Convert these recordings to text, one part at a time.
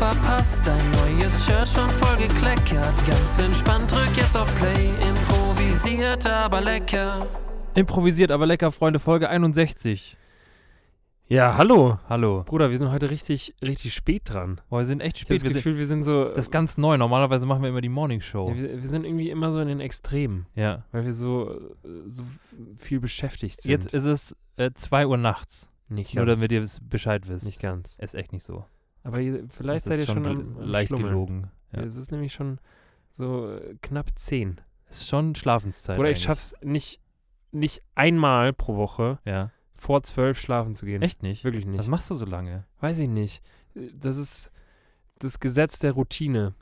Verpasst, dein neues Shirt schon voll gekleckert. Ganz entspannt, drück jetzt auf Play, improvisiert aber lecker. Improvisiert, aber lecker, Freunde, Folge 61. Ja, hallo. Hallo. Bruder, wir sind heute richtig, richtig spät dran. Boah, wir sind echt Ich habe spät. das Wir sind, Gefühl, wir sind so. das ist ganz neu. Normalerweise machen wir immer die Morning Show. ja, wir, wir sind irgendwie immer so in den Extremen, Ja. weil wir so, äh, so viel beschäftigt sind. Jetzt ist es 2 Uhr nachts. nicht Nur ganz. damit ihr es Bescheid wisst. nicht ganz. Ist echt nicht so. Aber vielleicht seid ihr schon, gel- am, leicht Schlummeln. gelogen. Ja. Es ist nämlich schon so äh, knapp zehn. Ist schon Schlafenszeit. Oder ich eigentlich. schaff's nicht, nicht einmal pro Woche Ja. vor zwölf schlafen zu gehen. Echt nicht? Wirklich nicht. Was machst du so lange? Weiß ich nicht. Das ist das Gesetz der Routine.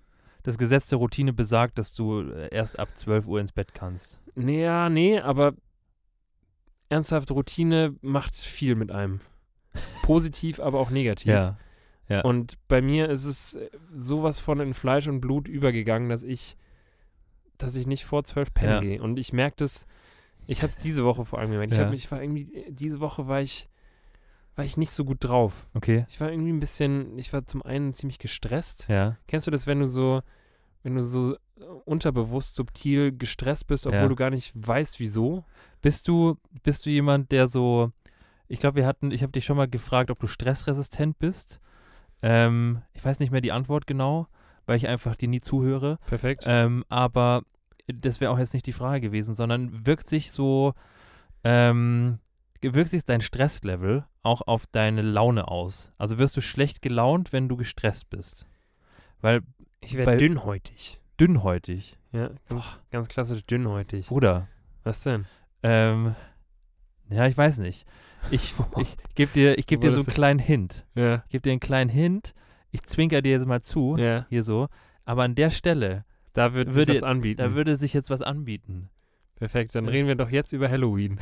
Das Gesetz der Routine besagt, dass du äh, erst ab 12 Uhr ins Bett kannst. Nee, ja, nee, aber ernsthaft, Routine macht viel mit einem. Positiv, aber auch negativ. Ja. Und bei mir ist es äh, sowas von in Fleisch und Blut übergegangen, dass ich, dass ich nicht vor zwölf pennen Ja. gehe. Und ich merke das, ich habe es diese Woche vor allem gemerkt. Ich, Ja. ich war irgendwie, äh, diese Woche war ich, war ich nicht so gut drauf. Okay. Ich war irgendwie ein bisschen, ich war zum einen ziemlich gestresst. Ja. Kennst du das, wenn du so, wenn du so äh, unterbewusst subtil gestresst bist, obwohl Ja. du gar nicht weißt, wieso? Bist du, bist du jemand, der so, ich glaube, wir hatten, ich habe dich schon mal gefragt, ob du stressresistent bist. Ähm, ich weiß nicht mehr die Antwort genau, weil ich einfach dir nie zuhöre. Perfekt. Ähm, aber das wäre auch jetzt nicht die Frage gewesen, sondern wirkt sich so, ähm, wirkt sich dein Stresslevel auch auf deine Laune aus? Also wirst du schlecht gelaunt, wenn du gestresst bist? Weil ich werde dünnhäutig. dünnhäutig, Ja, ganz, ganz klassisch dünnhäutig. Bruder, Was denn? ähm, ja, ich weiß nicht. Ich, ich gebe dir, ich geb dir so einen kleinen Hint. Ja. Ich gebe dir einen kleinen Hint. Ich zwinker dir jetzt mal zu, Ja. hier so. Aber an der Stelle, Da Würde- sich was anbieten. da würde sich jetzt was anbieten. Perfekt, dann reden wir doch jetzt über Halloween.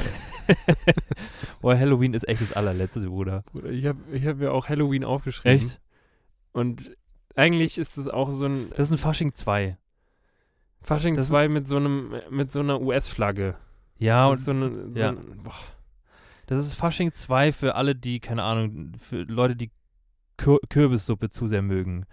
Boah, Halloween ist echt das allerletzte, Bruder. Bruder, ich habe ich hab mir auch Halloween aufgeschrieben. Echt? Und eigentlich ist es auch so ein Das ist ein Fasching 2. Fasching das ist- 2 mit so einem mit so einer US-Flagge. Ja, Das und so eine, so ja. ein, boah, das ist Fasching 2 für alle, die, keine Ahnung, für Leute, die Kür Kürbissuppe zu sehr mögen.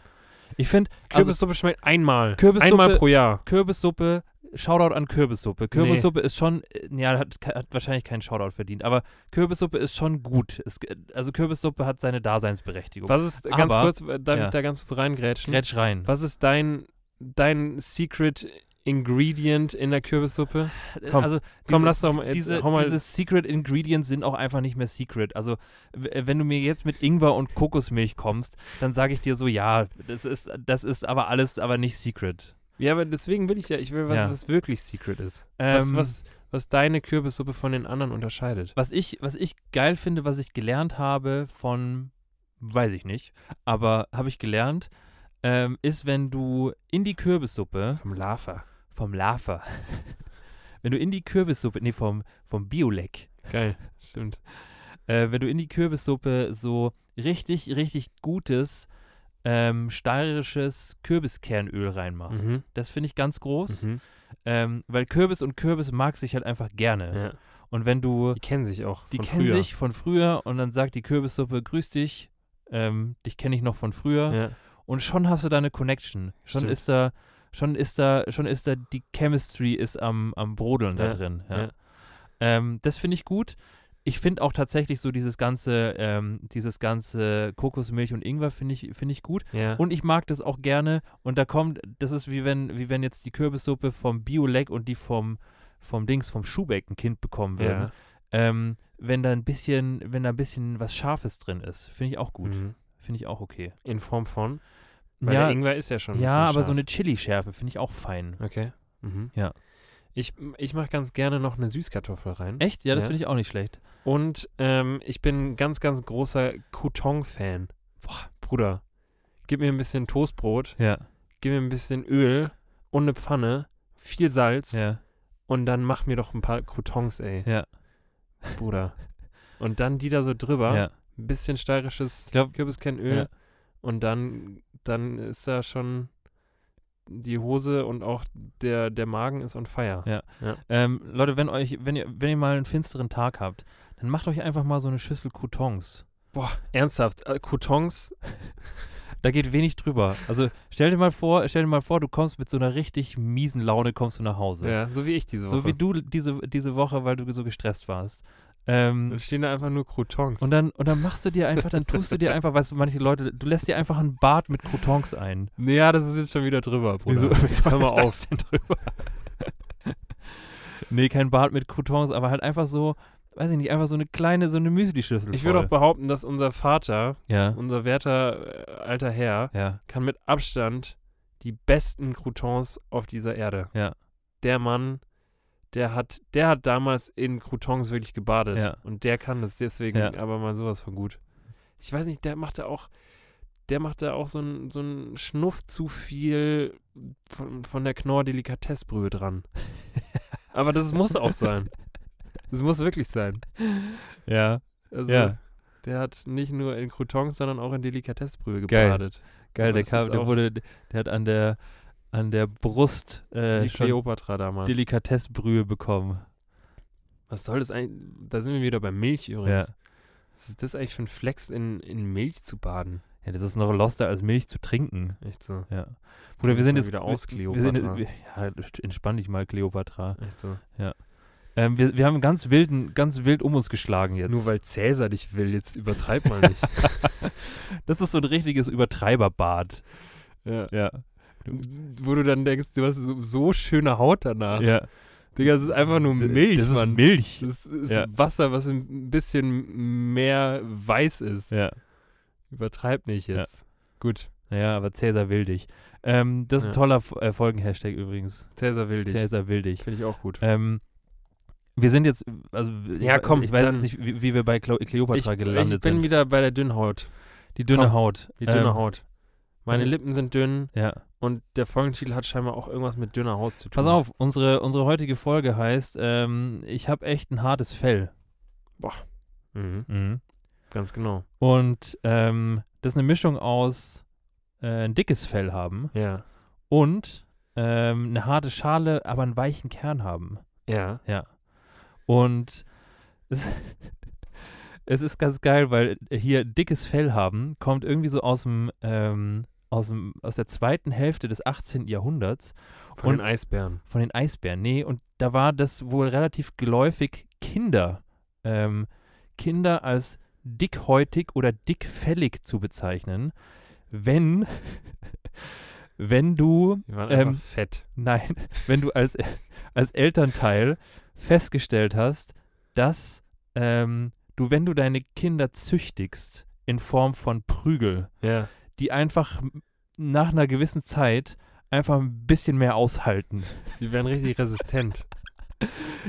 Ich finde, also Kürbissuppe schmeckt einmal. Kürbissuppe- einmal pro Jahr. Kürbissuppe, Shoutout an Kürbissuppe. Kürbissuppe ist schon, äh, ja, hat, hat wahrscheinlich keinen Shoutout verdient, aber Kürbissuppe ist schon gut. Es, also Kürbissuppe hat seine Daseinsberechtigung. Was ist, ganz Aber- kurz, äh, darf ja. ich da ganz kurz reingrätschen? Grätsch rein. Was ist dein, dein Secret Ingredient in der Kürbissuppe? Komm, also, Komm, diese- lass doch mal, jetzt, diese, mal diese Secret Ingredients sind auch einfach nicht mehr Secret. Also, wenn du mir jetzt mit Ingwer und Kokosmilch kommst, dann sage ich dir so, ja, das ist, das ist aber alles, aber nicht Secret. Ja, aber deswegen will ich ja, ich will was, Ja. was wirklich Secret ist. was, Ähm, was, was deine Kürbissuppe von den anderen unterscheidet. Was ich, was ich geil finde, was ich gelernt habe von, weiß ich nicht, aber habe ich gelernt, ähm, ist, wenn du in die Kürbissuppe Vom Lava. Vom Lava, wenn du in die Kürbissuppe, nee, vom, vom Biolek, Geil, stimmt. äh, wenn du in die Kürbissuppe so richtig, richtig gutes ähm, steirisches Kürbiskernöl reinmachst. Mhm. Das finde ich ganz groß, Mhm. ähm, weil Kürbis und Kürbis mag sich halt einfach gerne. Ja. Und wenn du Die kennen sich auch. Die kennen früher. sich von früher und dann sagt die Kürbissuppe, grüß dich, ähm, dich kenne ich noch von früher Ja. und schon hast du da eine Connection. Schon Stimmt. ist da, schon ist da, schon ist da, die Chemistry ist am, am Brodeln da Ja, drin. Ja. ja. Ähm, das finde ich gut. Ich finde auch tatsächlich so dieses ganze, ähm, dieses ganze Kokosmilch und Ingwer finde ich, finde ich gut. Und ich mag das auch gerne. Und da kommt, das ist wie wenn, wie wenn jetzt die Kürbissuppe vom Bioleg und die vom, vom Dings, vom Schuhbeck ein Kind bekommen würden ja. ähm, wenn da ein bisschen, wenn da ein bisschen was Scharfes drin ist. Finde ich auch gut. Mhm. Finde ich auch okay. In Form von? Weil ja, der Ingwer ist ja schon ein ja, aber so eine Chili-Schärfe finde ich auch fein. Okay. Mhm. Ja. Ich, ich mache ganz gerne noch eine Süßkartoffel rein. Echt? Ja, das Ja. finde ich auch nicht schlecht. Und ähm, ich bin ein ganz, ganz großer Couton-Fan. Boah, Bruder, gib mir ein bisschen Toastbrot, Ja. gib mir ein bisschen Öl und eine Pfanne viel Salz Ja. und dann mach mir doch ein paar Croutons, ey. Ja. Bruder. Und dann die da so drüber, Ja. ein bisschen steirisches glaub- Kürbiskernöl Ja. und dann, dann ist da schon die Hose und auch der, der Magen ist on fire. Ja. Ähm, Leute, wenn euch, wenn ihr, wenn ihr mal einen finsteren Tag habt, dann macht euch einfach mal so eine Schüssel Croutons. Boah, ernsthaft, äh, Croutons, Da geht wenig drüber. Also stell dir mal vor, stell dir mal vor, du kommst mit so einer richtig miesen Laune, kommst du nach Hause. ja, so wie ich diese Woche. So wie du diese, diese Woche, weil du so gestresst warst. Ähm, Dann stehen da einfach nur Croutons. und dann, und dann machst du dir einfach, dann tust du dir einfach, weißt du, manche Leute, du lässt dir einfach ein Bad mit Croutons ein. ja, das ist jetzt schon wieder drüber, Bruder. Wieso, Jetzt hör mal auf. denn drüber? nee, kein Bad mit Croutons, aber halt einfach so, weiß ich nicht, einfach so eine kleine, so eine Müsli-Schüssel Ich würde auch behaupten, dass unser Vater, Ja, unser werter äh, alter Herr, ja, kann mit Abstand die besten Croutons auf dieser Erde. Ja. Der Mann, der hat, der hat damals in Croutons wirklich gebadet. Ja. Und der kann das deswegen Ja. aber mal sowas von gut. Ich weiß nicht, der macht da auch, der macht da auch so einen so einen Schnuff zu viel von, von der Knorr-Delikatessbrühe dran. aber das muss auch sein. Das muss wirklich sein. ja, Also, ja. der hat nicht nur in Croutons, sondern auch in Delikatessbrühe Geil. gebadet. Geil, Aber der, kam, der wurde, der hat an der, an der Brust äh, Kleopatra damals. Delikatessbrühe bekommen. Was soll das eigentlich? Da sind wir wieder bei Milch übrigens. Was ist das eigentlich für ein Flex, in, in Milch zu baden? Ja, das ist noch loster als Milch zu trinken. Echt so. Ja. Bruder, wir sind jetzt wieder aus, Kleopatra. wir, ja, entspann dich mal, Kleopatra. Echt so. Ähm, wir, wir haben ganz wilden, ganz wild um uns geschlagen jetzt. Nur weil Cäsar dich will, jetzt übertreib mal nicht. das ist so ein richtiges Übertreiberbad. ja. Ja. Wo du dann denkst, du hast so, so schöne Haut danach. Ja. Digga, das ist einfach nur Milch, Das ist Mann. Milch. Das ist Ja. Wasser, was ein bisschen mehr weiß ist. Ja. Übertreib nicht Ja. jetzt. Gut, Naja, aber Cäsar will dich. Ähm, das ist ein Ja. toller F- äh, Folgen-Hashtag übrigens. Cäsar will dich. Cäsar will dich. Finde ich auch gut. Ähm, wir sind jetzt, also Ja, komm, ich weiß jetzt nicht, wie, wie wir bei Cleo Ich, Kleopatra ich gelandet bin sind. wieder bei der Dünnhaut. Die dünne komm, Haut. Die dünne Ähm, Haut. Meine Lippen sind dünn Ja. und der Folgentitel hat scheinbar auch irgendwas mit dünner Haut zu tun. Pass auf, unsere, unsere heutige Folge heißt, ähm, ich habe echt ein hartes Fell. Mhm, Mhm. ganz genau. Und ähm, das ist eine Mischung aus äh, ein dickes Fell haben Ja. und ähm, eine harte Schale, aber einen weichen Kern haben. Ja. Ja. Und es, es ist ganz geil, weil hier dickes Fell haben kommt irgendwie so aus dem, ähm, aus dem, aus der zweiten Hälfte des 18. Jahrhunderts Von Und- den Eisbären. von den Eisbären. Nee, und da war das wohl relativ geläufig, Kinder, ähm, Kinder als dickhäutig oder dickfällig zu bezeichnen, wenn, wenn du Die waren Ähm, fett. Nein, wenn du als, als Elternteil festgestellt hast, dass ähm, du, wenn du deine Kinder züchtigst in Form von Prügel, Ja. Die einfach nach einer gewissen Zeit einfach ein bisschen mehr aushalten. Die werden richtig resistent.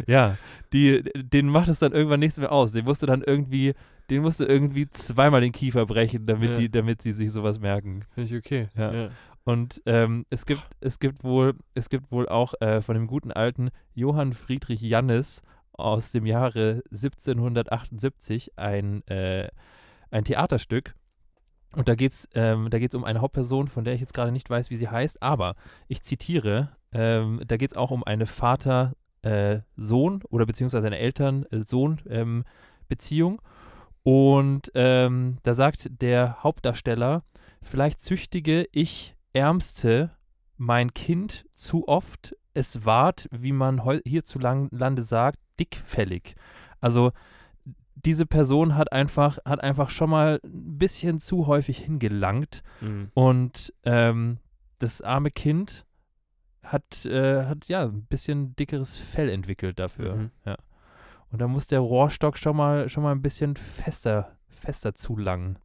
Ja, die, denen macht es dann irgendwann nichts mehr aus. Den musst du dann irgendwie, den musst du irgendwie zweimal den Kiefer brechen, damit, Ja. die, damit sie sich sowas merken. Finde ich okay. Ja. Und ähm, es gibt, es gibt wohl, es gibt wohl auch äh, von dem guten alten Johann Friedrich Jannis aus dem Jahre 1778 ein, äh, ein Theaterstück. Und da geht es ähm, da geht's um eine Hauptperson, von der ich jetzt gerade nicht weiß, wie sie heißt, aber ich zitiere, ähm, da geht es auch um eine Vater-Sohn oder beziehungsweise eine Eltern-Sohn-Beziehung. Und ähm, da sagt der Hauptdarsteller, vielleicht züchtige ich Ärmste mein Kind zu oft, es ward, wie man hierzulande sagt, dickfällig. Also diese Person hat einfach, hat einfach schon mal ein bisschen zu häufig hingelangt Mhm. und ähm, das arme Kind hat, äh, hat ja ein bisschen dickeres Fell entwickelt dafür. Mhm. Ja. Und da muss der Rohrstock schon mal, schon mal ein bisschen fester, fester zulangen.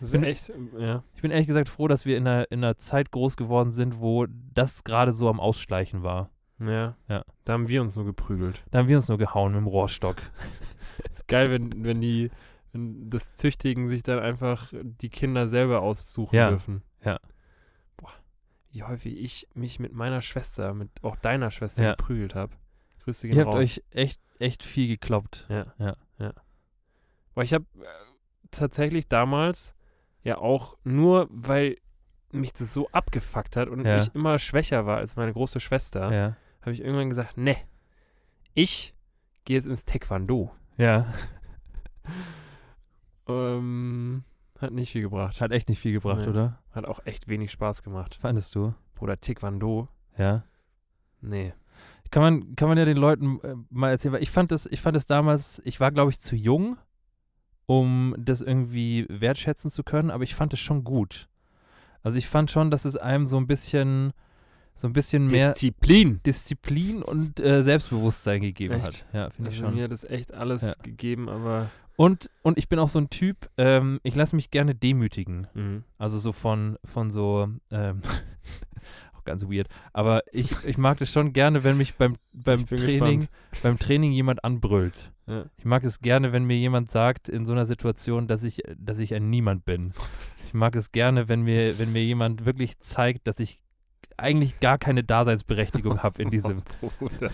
Das ist Bin- echt, ja. Ich bin ehrlich gesagt froh, dass wir in einer, in einer Zeit groß geworden sind, wo das gerade so am Ausschleichen war. Ja. Ja. Da haben wir uns nur geprügelt. Da haben wir uns nur gehauen mit dem Rohrstock. Ist geil, wenn, wenn die, wenn das Züchtigen sich dann einfach die Kinder selber aussuchen Ja. dürfen. Ja. Boah. wie häufig ich mich mit meiner Schwester, mit auch deiner Schwester Ja. geprügelt habe. Grüße gehen Ihr habt raus. euch echt, echt viel gekloppt. Ja. Ja. ja. Aber ich habe äh, tatsächlich damals ja auch nur, weil mich das so abgefuckt hat und Ja. ich immer schwächer war als meine große Schwester, Ja. Habe ich irgendwann gesagt, ne, ich gehe jetzt ins Taekwondo. Ja. Ähm, hat nicht viel gebracht. Hat echt nicht viel gebracht, Nee. oder? Hat auch echt wenig Spaß gemacht. Fandest du? Bruder, Taekwondo, Ja. nee. Kann man, kann man ja den Leuten äh, mal erzählen, weil ich fand das, ich fand das damals, ich war, glaube ich, zu jung, um das irgendwie wertschätzen zu können, aber ich fand es schon gut. Also ich fand schon, dass es einem so ein bisschen, so ein bisschen mehr Disziplin. Disziplin und äh, Selbstbewusstsein gegeben Echt? hat. Ja, finde ich Also schon. mir hat das echt alles Ja. gegeben, aber Und, und ich bin auch so ein Typ, ähm, ich lasse mich gerne demütigen. mhm. Also so von, von so, ähm, auch ganz weird. Aber ich, ich mag das schon gerne, wenn mich beim, beim Training, gespannt. beim Training jemand anbrüllt. Ja. Ich mag es gerne, wenn mir jemand sagt in so einer Situation, dass ich, dass ich ein Niemand bin. Ich mag es gerne, wenn mir, wenn mir jemand wirklich zeigt, dass ich eigentlich gar keine Daseinsberechtigung habe in diesem, Bruder.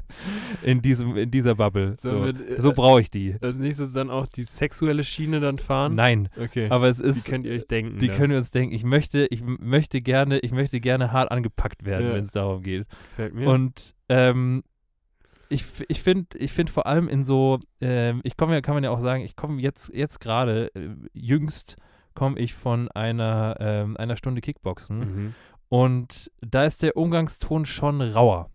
in diesem, in dieser Bubble. So, wir, äh, so brauche ich die. als nächstes dann auch die sexuelle Schiene dann fahren? Nein, Okay. aber es die ist, könnt ihr euch denken. die dann. können wir uns denken. Ich möchte, ich möchte gerne, ich möchte gerne hart angepackt werden, Ja. wenn es darum geht. Gefällt mir. Und ähm, ich, ich finde ich find vor allem in so, ähm, ich komme ja, kann man ja auch sagen, ich komme jetzt, jetzt gerade, äh, jüngst komme ich von einer, ähm, einer Stunde Kickboxen mhm. Und da ist der Umgangston schon rauer.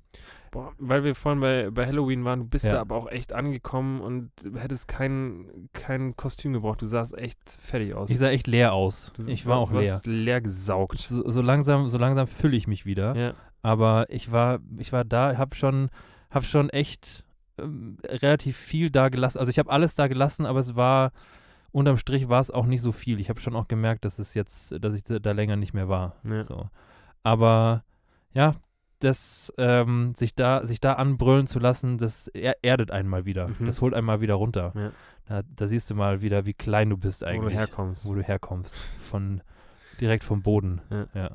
Boah, weil wir vorhin bei, bei Halloween waren, du bist Ja. da aber auch echt angekommen und hättest kein, kein Kostüm gebraucht. Du sahst echt fertig aus. Ich sah echt leer aus. Du Ich war auch du leer. warst leer gesaugt. So, so langsam, so langsam fülle ich mich wieder. Ja. Aber ich war, ich war da, habe schon, hab schon echt ähm, relativ viel da gelassen. Also ich habe alles da gelassen, aber es war unterm Strich war es auch nicht so viel. Ich habe schon auch gemerkt, dass es jetzt, dass ich da da länger nicht mehr war. Ja. So. Aber ja, das ähm, sich da sich da anbrüllen zu lassen, das er erdet einen mal wieder. Mhm. Das holt einen mal wieder runter. Ja. Da, da siehst du mal wieder, wie klein du bist Wo eigentlich, du herkommst. wo du herkommst, von direkt vom Boden. Ja. ja.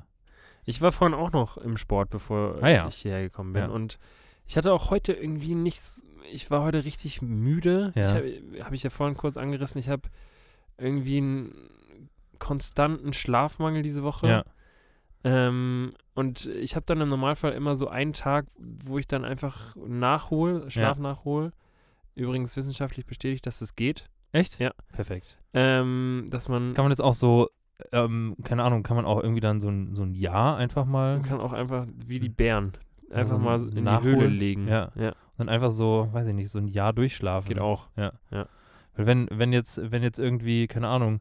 Ich war vorhin auch noch im Sport, bevor Ah ja. ich hierher gekommen bin. Und ich hatte auch heute irgendwie nichts. Ich war heute richtig müde. Ja. Ich habe hab ich ja vorhin kurz angerissen. Ich habe irgendwie einen konstanten Schlafmangel diese Woche. Ja. Ähm, und ich habe dann im Normalfall immer so einen Tag, wo ich dann einfach nachhole, Schlaf nachhole. Übrigens wissenschaftlich bestätigt, dass das geht. Echt? Ja. Perfekt. Ähm, dass man, Kann man jetzt auch so, ähm, keine Ahnung, kann man auch irgendwie dann so ein, so ein Jahr einfach mal, man kann auch einfach wie die Bären einfach Also mal so in die nachholen. Höhle legen. Ja. ja dann einfach so, weiß ich nicht, so ein Jahr durchschlafen. geht auch. Weil wenn, wenn jetzt, wenn jetzt irgendwie, keine Ahnung,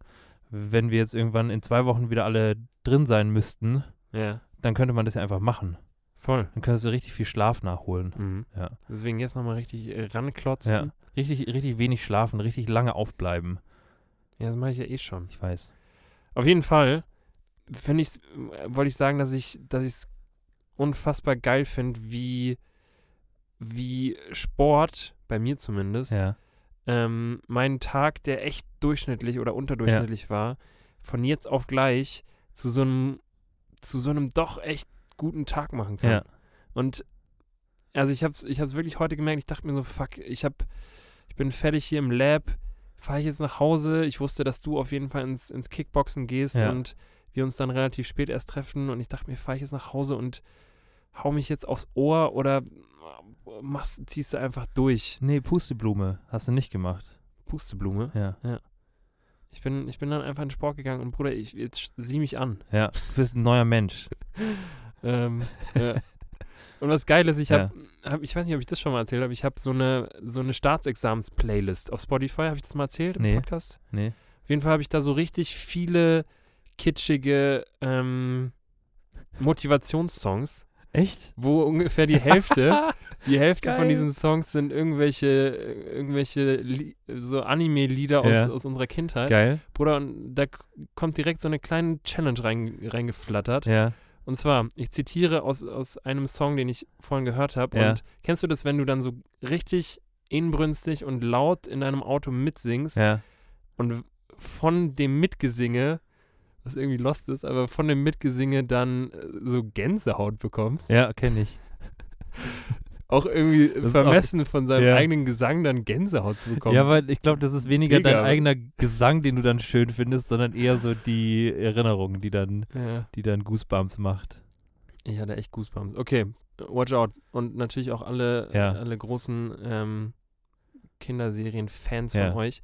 wenn wir jetzt irgendwann in zwei Wochen wieder alle drin sein müssten, Ja, dann könnte man das ja einfach machen. voll. Dann könntest du richtig viel Schlaf nachholen. Mhm. Ja. Deswegen jetzt nochmal richtig äh, ranklotzen. Ja. Richtig, richtig wenig schlafen, richtig lange aufbleiben. Ja, das mache ich ja eh schon. Ich weiß. Auf jeden Fall finde ich, wollte ich sagen, dass ich, dass ich es unfassbar geil finde, wie, wie Sport, bei mir zumindest, Ja. ähm, meinen Tag, der echt durchschnittlich oder unterdurchschnittlich war, von jetzt auf gleich zu so einem, zu so einem doch echt guten Tag machen kann. Ja. Und also ich habe es ich hab's wirklich heute gemerkt, ich dachte mir so, fuck, ich hab, ich bin fertig hier im Lab, fahre ich jetzt nach Hause. Ich wusste, dass du auf jeden Fall ins, ins Kickboxen gehst Ja. und wir uns dann relativ spät erst treffen und ich dachte mir, fahre ich jetzt nach Hause und hau mich jetzt aufs Ohr oder machst, ziehst du einfach durch. Nee, Pusteblume hast du nicht gemacht. Pusteblume. Ja. Ich bin, ich bin dann einfach in den Sport gegangen und Bruder, ich, jetzt sieh mich an. Ja. Du bist ein neuer Mensch. Ähm, ja. Und was geil ist, ich Ja. habe, hab, ich weiß nicht, ob ich das schon mal erzählt habe, ich habe so eine, so eine Staatsexamens-Playlist auf Spotify. Habe ich das mal erzählt im Nee. Podcast? Nee. Auf jeden Fall habe ich da so richtig viele kitschige ähm, Motivationssongs, Echt? wo ungefähr die Hälfte, die Hälfte von Geil. diesen Songs sind irgendwelche, irgendwelche Li so Anime-Lieder aus, Ja. aus unserer Kindheit. Geil. Bruder, und da kommt direkt so eine kleine Challenge rein, reingeflattert. Ja. Und zwar, ich zitiere aus, aus einem Song, den ich vorhin gehört habe. Ja. Und kennst du das, wenn du dann so richtig inbrünstig und laut in deinem Auto mitsingst Ja. und von dem Mitgesinge was irgendwie lost ist, aber von dem Mitgesinge dann äh, so Gänsehaut bekommst. Ja, kenne ich. Auch irgendwie auch- vermessen von seinem Ja. eigenen Gesang dann Gänsehaut zu bekommen. Ja, weil ich glaube, das ist weniger Mega. dein eigener Gesang, den du dann schön findest, sondern eher so die Erinnerung, die dann, ja. die dann Goosebumps macht. Ich hatte echt Goosebumps. Okay, watch out. Und natürlich auch alle, Ja. alle großen ähm, Kinderserien-Fans von euch.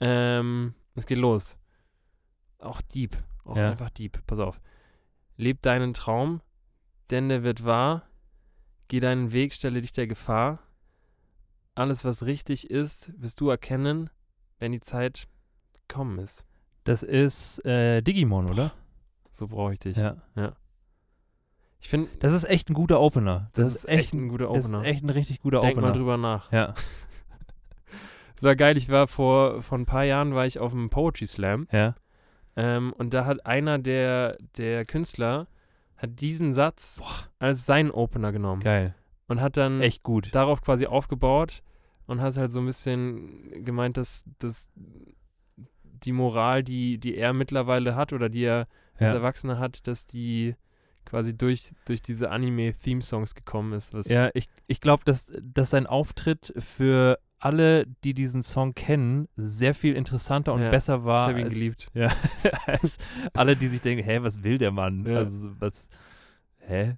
Ähm, es geht los. Auch Dieb. Auch einfach Dieb. Pass auf. Leb deinen Traum, denn der wird wahr. Geh deinen Weg, stelle dich der Gefahr. Alles, was richtig ist, wirst du erkennen, wenn die Zeit gekommen ist. Das ist äh, Digimon, oder? So brauche ich dich. Ja. Ich finde, Das ist echt ein guter Opener. das, ist echt ein guter das Opener. ist echt ein richtig guter Denk Opener. mal drüber nach. Ja, Es war geil, ich war vor, vor ein paar Jahren war ich auf einem Poetry Slam ja. ähm, und da hat einer der, der Künstler hat diesen Satz als seinen Opener genommen Geil. und hat dann Echt gut. darauf quasi aufgebaut und hat halt so ein bisschen gemeint, dass, dass die Moral, die, die er mittlerweile hat oder die er als Ja. Erwachsener hat, dass die quasi durch, durch diese Anime-Theme-Songs gekommen ist. Ja, ich, ich glaube, dass, dass sein Auftritt für alle, die diesen Song kennen, sehr viel interessanter und Ja, besser ich war habe ihn als, geliebt. Ja, als alle, die sich denken, hä, was will der Mann? Ja. Also, was, hä?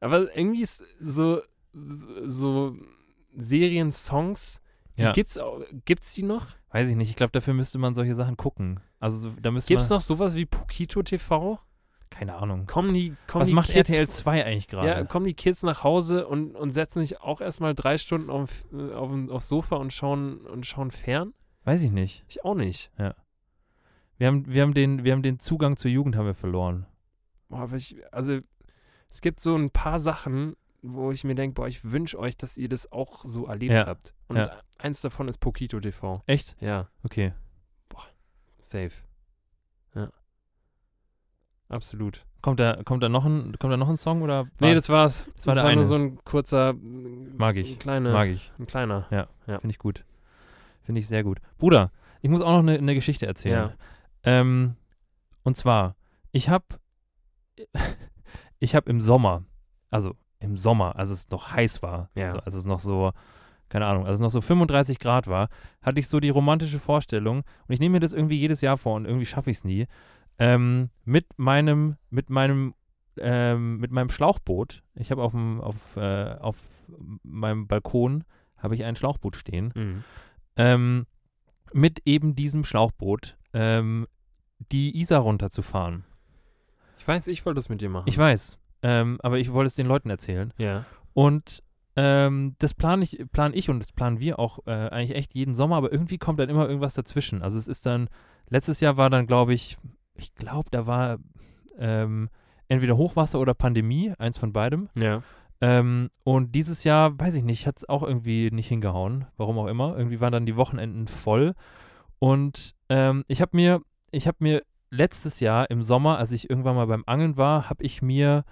Aber irgendwie ist so, so, so Serien-Songs, Ja. gibt's auch, gibt's die noch? Weiß ich nicht. Ich glaube, dafür müsste man solche Sachen gucken. Also, so- da müsste Gibt's man, noch sowas wie Pokito TV? Keine Ahnung. Kommen die, kommen Was die macht Kids, RTL 2 eigentlich gerade? Ja, kommen die Kids nach Hause und, und setzen sich auch erstmal drei Stunden auf, äh, auf, aufs Sofa und schauen, und schauen fern? Weiß ich nicht. Ich auch nicht. Wir haben, wir, haben den, wir haben den Zugang zur Jugend haben wir verloren. Boah, aber ich, also es gibt so ein paar Sachen, wo ich mir denke, boah, ich wünsche euch, dass ihr das auch so erlebt Ja, habt. Und ja. eins davon ist Pokito TV. Echt? Ja, Okay. safe. Ja. Absolut. Kommt da, kommt da, noch, ein, kommt da noch ein Song oder? Nee, war- das war's. Das, war der nur eine. so ein kurzer, Mag ich. Ein, kleine, mag ich. ein kleiner. Finde ich gut. Finde ich sehr gut. Bruder, ich muss auch noch eine, eine Geschichte erzählen. Ja. Ähm, und zwar, ich habe ich habe im Sommer, also im Sommer, als es noch heiß war, Ja. also als es noch so, keine Ahnung, als es noch so 35 Grad war, hatte ich so die romantische Vorstellung, und ich nehme mir das irgendwie jedes Jahr vor und irgendwie schaffe ich es nie, ähm, mit meinem, mit meinem, ähm, mit meinem Schlauchboot, ich habe auf, dem- auf, äh, auf meinem Balkon, habe ich ein Schlauchboot stehen, Mhm. ähm, mit eben diesem Schlauchboot ähm, die Isar runterzufahren. Ich weiß, ich wollte das mit dir machen. Ich weiß, ähm, aber ich wollte es den Leuten erzählen. ja. Und ähm, das plane ich, plan ich und das planen wir auch äh, eigentlich echt jeden Sommer, aber irgendwie kommt dann immer irgendwas dazwischen. Also es ist dann, letztes Jahr war dann, glaube ich, ich glaube, da war ähm, entweder Hochwasser oder Pandemie, eins von beidem. Ja. Ähm, und dieses Jahr, weiß ich nicht, hat es auch irgendwie nicht hingehauen, warum auch immer. Irgendwie waren dann die Wochenenden voll. Und ähm, ich habe mir, ich habe mir letztes Jahr im Sommer, als ich irgendwann mal beim Angeln war, habe ich mir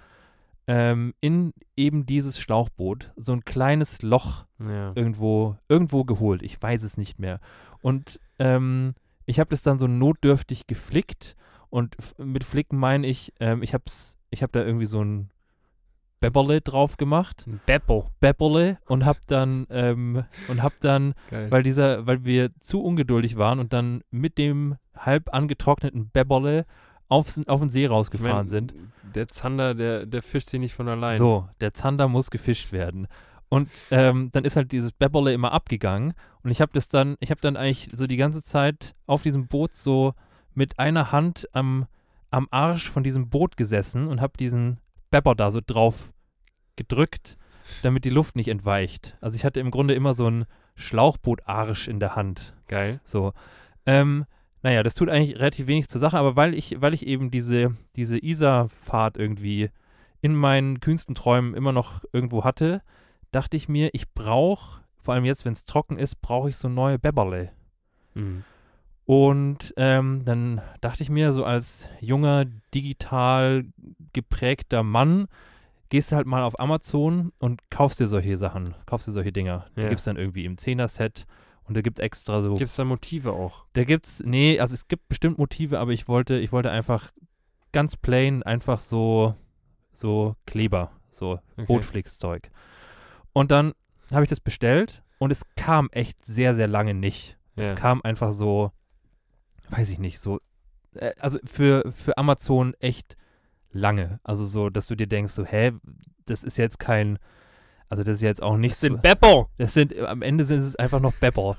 ähm, in eben dieses Schlauchboot so ein kleines Loch Ja. irgendwo, irgendwo geholt. Ich weiß es nicht mehr. Und ähm, ich habe das dann so notdürftig geflickt. Und mit Flicken meine ich, ähm, ich habe ich hab da irgendwie so ein Bebberle drauf gemacht. Ein Beppo. Bebberle und hab dann, ähm, und hab dann, Geil. weil dieser, weil wir zu ungeduldig waren und dann mit dem halb angetrockneten Bebberle aufs, auf den See Ich rausgefahren mein, sind. Der Zander, der, der fischt sich nicht von allein. So, der Zander muss gefischt werden. Und ähm, dann ist halt dieses Bebberle immer abgegangen. Und ich habe das dann, ich habe dann eigentlich so die ganze Zeit auf diesem Boot so mit einer Hand am, am Arsch von diesem Boot gesessen und habe diesen Bebber da so drauf gedrückt, damit die Luft nicht entweicht. Also ich hatte im Grunde immer so einen Schlauchbootarsch in der Hand. Geil. So. Ähm, naja, das tut eigentlich relativ wenig zur Sache, aber weil ich, weil ich eben diese, diese Isar-Fahrt irgendwie in meinen kühnsten Träumen immer noch irgendwo hatte, dachte ich mir, ich brauche, vor allem jetzt, wenn es trocken ist, brauche ich so neue Bebberle. Mhm. Und ähm, dann dachte ich mir, so als junger, digital geprägter Mann, gehst du halt mal auf Amazon und kaufst dir solche Sachen, kaufst dir solche Dinger. Die Ja. gibt es dann irgendwie im 10er-Set. Und Und da gibt extra so. Gibt es da Motive auch? Da gibt's, nee, also es gibt bestimmt Motive, aber ich wollte, ich wollte einfach ganz plain, einfach so, so Kleber, so Okay. Bootflix-Zeug. Und dann habe ich das bestellt und es kam echt sehr, sehr lange nicht. Ja. Es kam einfach so, weiß ich nicht, so, äh, also für, für Amazon echt lange. Also so, dass du dir denkst, so, hä, das ist jetzt kein, also das ist jetzt auch nicht Das sind Beppo. das sind, am Ende sind es einfach noch Bepper.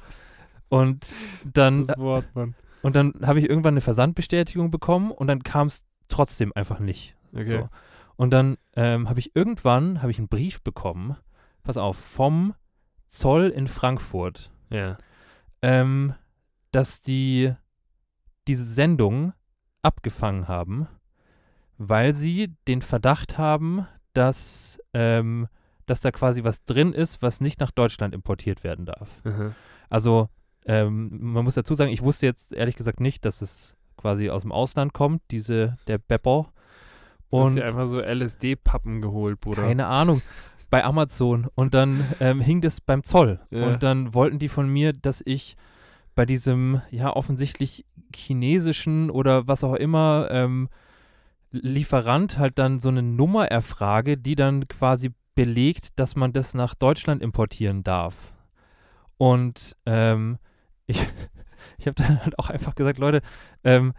Und dann, Das Wort, Mann. und dann habe ich irgendwann eine Versandbestätigung bekommen und dann kam es trotzdem einfach nicht. Okay. So. Und dann ähm, habe ich irgendwann habe ich einen Brief bekommen, pass auf, vom Zoll in Frankfurt, Ja. ähm, dass die diese Sendung abgefangen haben, weil sie den Verdacht haben, dass, ähm, dass da quasi was drin ist, was nicht nach Deutschland importiert werden darf. Mhm. Also, ähm, man muss dazu sagen, ich wusste jetzt ehrlich gesagt nicht, dass es quasi aus dem Ausland kommt, diese, der Bepper. Du hast Und dir einfach so LSD-Pappen geholt, Bruder. keine Ahnung, bei Amazon. Und dann ähm, hing das beim Zoll. Ja. Und dann wollten die von mir, dass ich bei diesem, ja, offensichtlich chinesischen oder was auch immer, ähm, Lieferant halt dann so eine Nummer erfrage, die dann quasi belegt, dass man das nach Deutschland importieren darf. Und ähm, ich, ich habe dann halt auch einfach gesagt, Leute, ähm,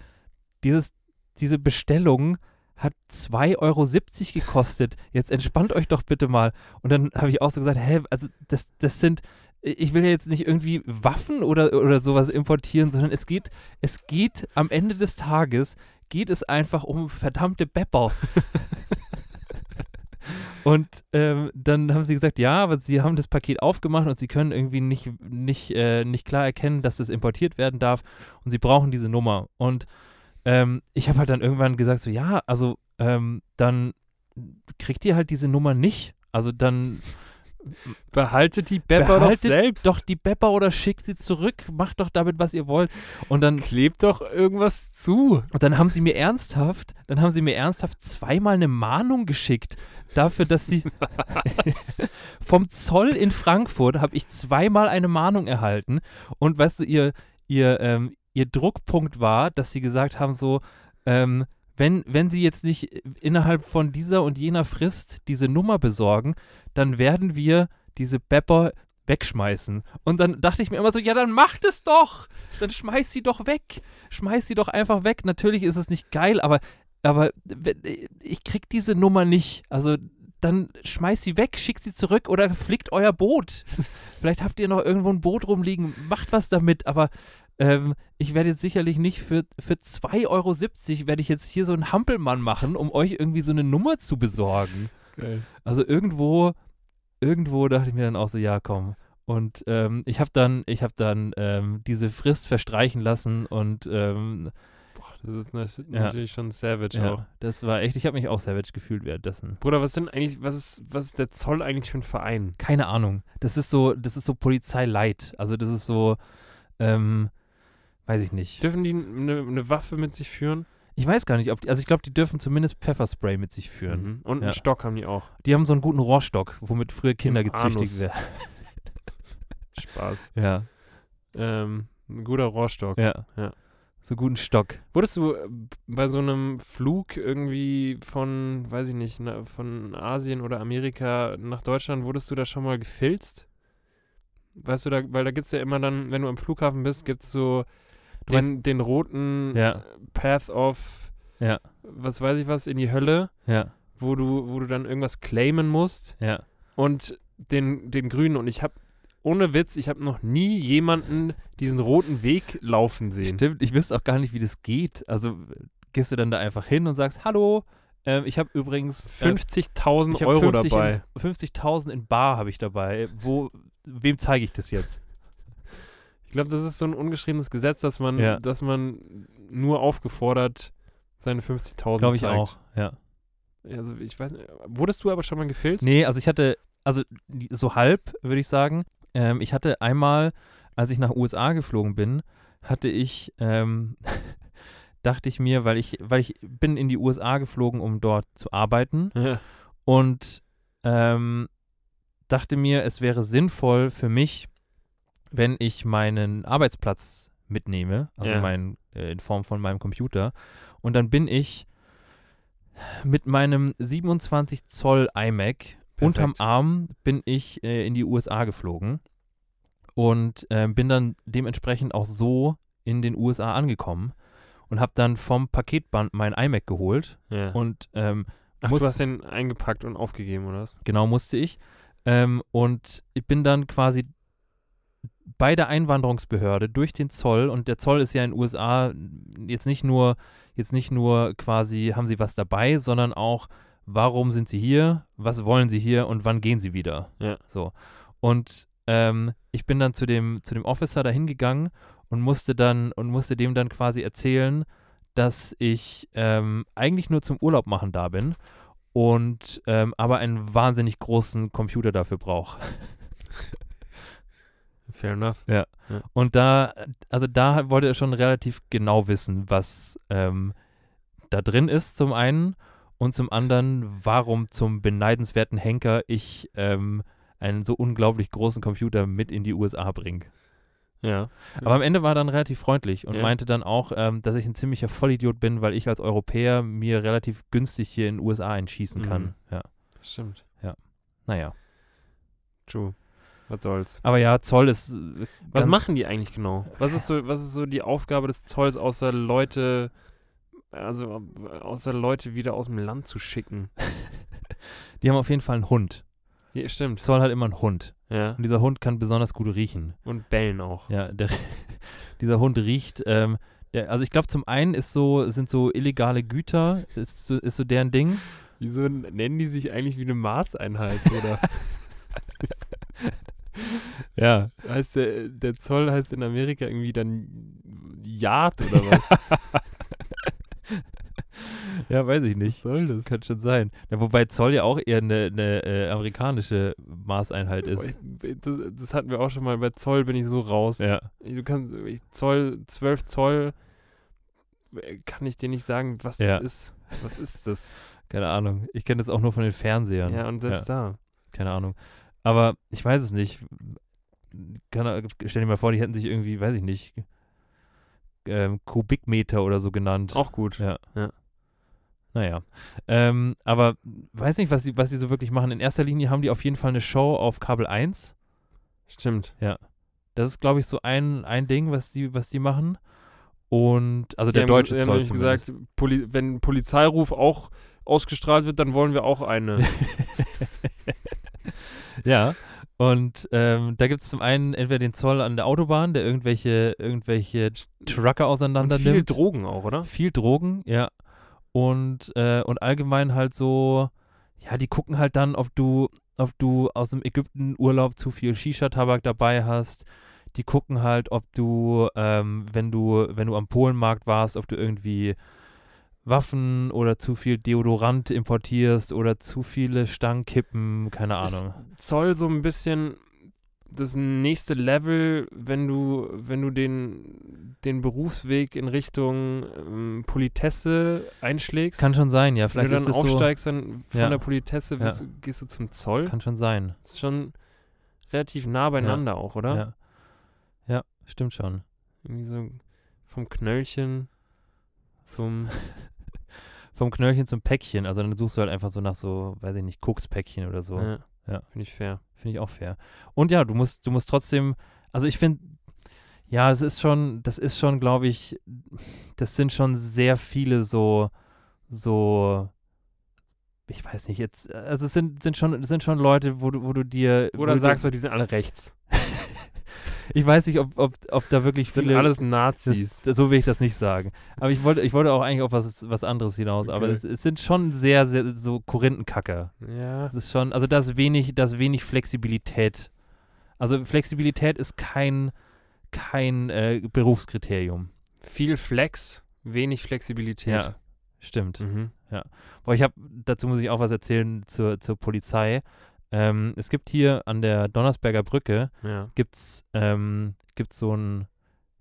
dieses, diese Bestellung hat 2,70 Euro gekostet. Jetzt entspannt euch doch bitte mal. Und dann habe ich auch so gesagt, hä, also das, das sind, ich will ja jetzt nicht irgendwie Waffen oder, oder sowas importieren, sondern es geht, es geht am Ende des Tages, geht es einfach um verdammte Bepper. Und ähm, dann haben sie gesagt, ja, aber sie haben das Paket aufgemacht und sie können irgendwie nicht, nicht, äh, nicht klar erkennen, dass das importiert werden darf und sie brauchen diese Nummer. Und ähm, ich habe halt dann irgendwann gesagt, so ja, also ähm, dann kriegt ihr halt diese Nummer nicht. Also dann Behaltet die Bepper doch Behaltet selbst. doch die Bepper oder schickt sie zurück, macht doch damit, was ihr wollt. Und dann, Klebt doch irgendwas zu. und dann haben sie mir ernsthaft, dann haben sie mir ernsthaft zweimal eine Mahnung geschickt dafür, dass sie vom Zoll in Frankfurt habe ich zweimal eine Mahnung erhalten. Und weißt du, ihr, ihr, ähm, ihr Druckpunkt war, dass sie gesagt haben, so, ähm, wenn, wenn sie jetzt nicht innerhalb von dieser und jener Frist diese Nummer besorgen, dann werden wir diese Bepper wegschmeißen. Und dann dachte ich mir immer so, ja, dann macht es doch. Dann schmeiß sie doch weg. Schmeiß sie doch einfach weg. Natürlich ist es nicht geil, aber, aber ich krieg diese Nummer nicht. Also dann schmeiß sie weg, schickt sie zurück oder flickt euer Boot. Vielleicht habt ihr noch irgendwo ein Boot rumliegen, macht was damit, aber ähm, ich werde jetzt sicherlich nicht für, für 2,70 Euro werde ich jetzt hier so einen Hampelmann machen, um euch irgendwie so eine Nummer zu besorgen. Geil. Also irgendwo, irgendwo dachte ich mir dann auch so, ja, komm. Und ähm, ich habe dann, ich habe dann ähm, diese Frist verstreichen lassen und ähm, Das ist nat- Ja. natürlich schon savage auch. ja, das war echt, ich habe mich auch savage gefühlt währenddessen. Bruder, was denn eigentlich, was ist, was ist der Zoll eigentlich für ein Verein? Keine Ahnung. Das ist so, das ist so Polizei-Light. Also das ist so, ähm, weiß ich nicht. Dürfen die eine eine Waffe mit sich führen? Ich weiß gar nicht, ob die, also ich glaube, die dürfen zumindest Pfefferspray mit sich führen. Mhm. Und Ja. einen Stock haben die auch. Die haben so einen guten Rohrstock, womit früher Kinder Im gezüchtigt Anus. werden. Spaß. Ja, Ähm, ein guter Rohrstock. ja. Ja. So guten Stock. Wurdest du äh, bei so einem Flug irgendwie von, weiß ich nicht, na, von Asien oder Amerika nach Deutschland, wurdest du da schon mal gefilzt? Weißt du, da, weil da gibt es ja immer dann, wenn du am Flughafen bist, gibt es so den, den roten Ja. äh, Path of, Ja. was weiß ich was, in die Hölle, Ja, wo du, wo du dann irgendwas claimen musst ja. und den, den grünen. Und ich habe, ohne Witz, ich habe noch nie jemanden diesen roten Weg laufen sehen. Stimmt, ich wüsste auch gar nicht, wie das geht. Also gehst du dann da einfach hin und sagst, hallo, ähm, ich habe übrigens äh, 50.000 ich hab Euro 50 dabei. In, 50.000 in Bar habe ich dabei. Wo, wem zeige ich das jetzt? Ich glaube, das ist so ein ungeschriebenes Gesetz, dass man, Ja. dass man nur aufgefordert seine 50.000 Glaube ich zeigt. auch, ja. Also ich weiß nicht, wurdest du aber schon mal gefilzt? Nee, also ich hatte, also so halb, würde ich sagen. Ähm, ich hatte einmal, als ich nach USA geflogen bin, hatte ich, ähm, dachte ich mir, weil ich, weil ich bin in die USA geflogen, um dort zu arbeiten Ja. und ähm, dachte mir, es wäre sinnvoll für mich, wenn ich meinen Arbeitsplatz mitnehme, also Ja. mein, äh, in Form von meinem Computer. Und dann bin ich mit meinem 27 Zoll iMac unterm Arm bin ich äh, in die USA geflogen und äh, bin dann dementsprechend auch so in den USA angekommen und habe dann vom Paketband mein iMac geholt Ja. und ähm, Ach, muss- du hast den eingepackt und aufgegeben, oder was? Genau musste ich. Ähm, und ich bin dann quasi bei der Einwanderungsbehörde durch den Zoll und der Zoll ist ja in den USA jetzt nicht nur jetzt nicht nur quasi haben sie was dabei, sondern auch warum sind sie hier, was wollen sie hier und wann gehen sie wieder. Ja. So und ähm, ich bin dann zu dem zu dem Officer da hingegangen und musste dann und musste dem dann quasi erzählen, dass ich ähm, eigentlich nur zum Urlaub machen da bin und ähm, aber einen wahnsinnig großen Computer dafür brauche. Fair enough. Und da, also da wollte er schon relativ genau wissen, was ähm, da drin ist, zum einen. Und zum anderen, warum zum beneidenswerten Henker ich ähm, einen so unglaublich großen Computer mit in die USA bringe. Ja. Aber am Ende war er dann relativ freundlich und Ja. meinte dann auch, ähm, dass ich ein ziemlicher Vollidiot bin, weil ich als Europäer mir relativ günstig hier in den USA einschießen kann. Mhm. Ja, Stimmt. naja. True. Was soll's. Aber ja, Zoll ist. äh, Was machen die eigentlich genau? Was ist so, was ist so die Aufgabe des Zolls, außer Leute, also außer Leute wieder aus dem Land zu schicken? Die haben auf jeden Fall einen Hund. Ja, stimmt. Zoll hat immer einen Hund. Ja. Und dieser Hund kann besonders gut riechen. Und bellen auch. Ja, der, dieser Hund riecht. Ähm, der, also ich glaube, zum einen ist so, sind so illegale Güter, ist so, ist so deren Ding. Wieso nennen die sich eigentlich wie eine Maßeinheit, oder? Ja. heißt der, der Zoll heißt in Amerika irgendwie dann Yard oder was? Ja, weiß ich Was nicht. soll das? Kann schon sein. Ja, wobei Zoll ja auch eher eine, eine äh, amerikanische Maßeinheit ist. Das, das hatten wir auch schon mal. Bei Zoll bin ich so raus. Ja. Du kannst, Zoll, 12 Zoll, äh, kann ich dir nicht sagen, was Ja. das ist. Was ist das? Keine Ahnung. Ich kenne das auch nur von den Fernsehern. Ja, und selbst da. Keine Ahnung. Aber ich weiß es nicht. Kann, stell dir mal vor, die hätten sich irgendwie, weiß ich nicht, ähm, Kubikmeter oder so genannt. Auch gut. Ja. Ja. Naja. Ähm, aber weiß nicht, was die, was die so wirklich machen. In erster Linie haben die auf jeden Fall eine Show auf Kabel 1. Stimmt. Das ist, glaube ich, so ein, ein Ding, was die, was die machen. Und, also Die der haben deutsche haben Zoll nämlich zumindest. gesagt, Poli wenn ein Polizeiruf auch ausgestrahlt wird, dann wollen wir auch eine. ja. Und ähm, da gibt es zum einen entweder den Zoll an der Autobahn, der irgendwelche, irgendwelche Trucker Und auseinander viel nimmt. Drogen auch, oder? viel Drogen, ja. Und, äh, und allgemein halt so, ja, die gucken halt dann, ob du, ob du aus dem Ägypten-Urlaub zu viel Shisha-Tabak dabei hast. Die gucken halt, ob du, ähm, wenn du, wenn du am Polenmarkt warst, ob du irgendwie Waffen oder zu viel Deodorant importierst oder zu viele Stangenkippen, keine Ahnung. Zoll so ein bisschen das nächste Level, wenn du, wenn du den, den Berufsweg in Richtung ähm, Politesse einschlägst. Kann schon sein, ja. wenn Vielleicht du ist dann es so. aufsteigst dann von Ja. der Politesse, Ja. wirst du, gehst du zum Zoll. Kann schon sein. Ist schon relativ nah beieinander auch, oder? Ja. Ja, stimmt schon. Irgendwie so vom Knöllchen zum Vom Knöllchen zum Päckchen. Also dann suchst du halt einfach so nach so, weiß ich nicht, Kokspäckchen oder so. ja, Ja. finde ich fair. Finde ich auch fair. Und ja, du musst, du musst trotzdem, also ich finde, ja, es ist schon, das ist schon, glaube ich, das sind schon sehr viele so, so, ich weiß nicht, jetzt, also es sind, sind schon, sind schon Leute, wo du, wo du dir. Oder sagst du, die sind alle rechts. Ich weiß nicht, ob, ob, ob da wirklich Sind viele. alles Nazis. Das, so will ich das nicht sagen. Aber ich wollte, ich wollte auch eigentlich auf was, was anderes hinaus. Aber Okay. es, es sind schon sehr, sehr so Korinthenkacker. ja. Das ist schon, also da ist wenig, da ist wenig Flexibilität. Also Flexibilität ist kein, kein äh, Berufskriterium. Viel Flex, wenig Flexibilität. Ja, stimmt. Mhm. Boah, ich habe, dazu muss ich auch was erzählen zur, zur Polizei. Ähm, es gibt hier an der Donnersberger Brücke, Ja. gibt's, ähm, gibt's so ein,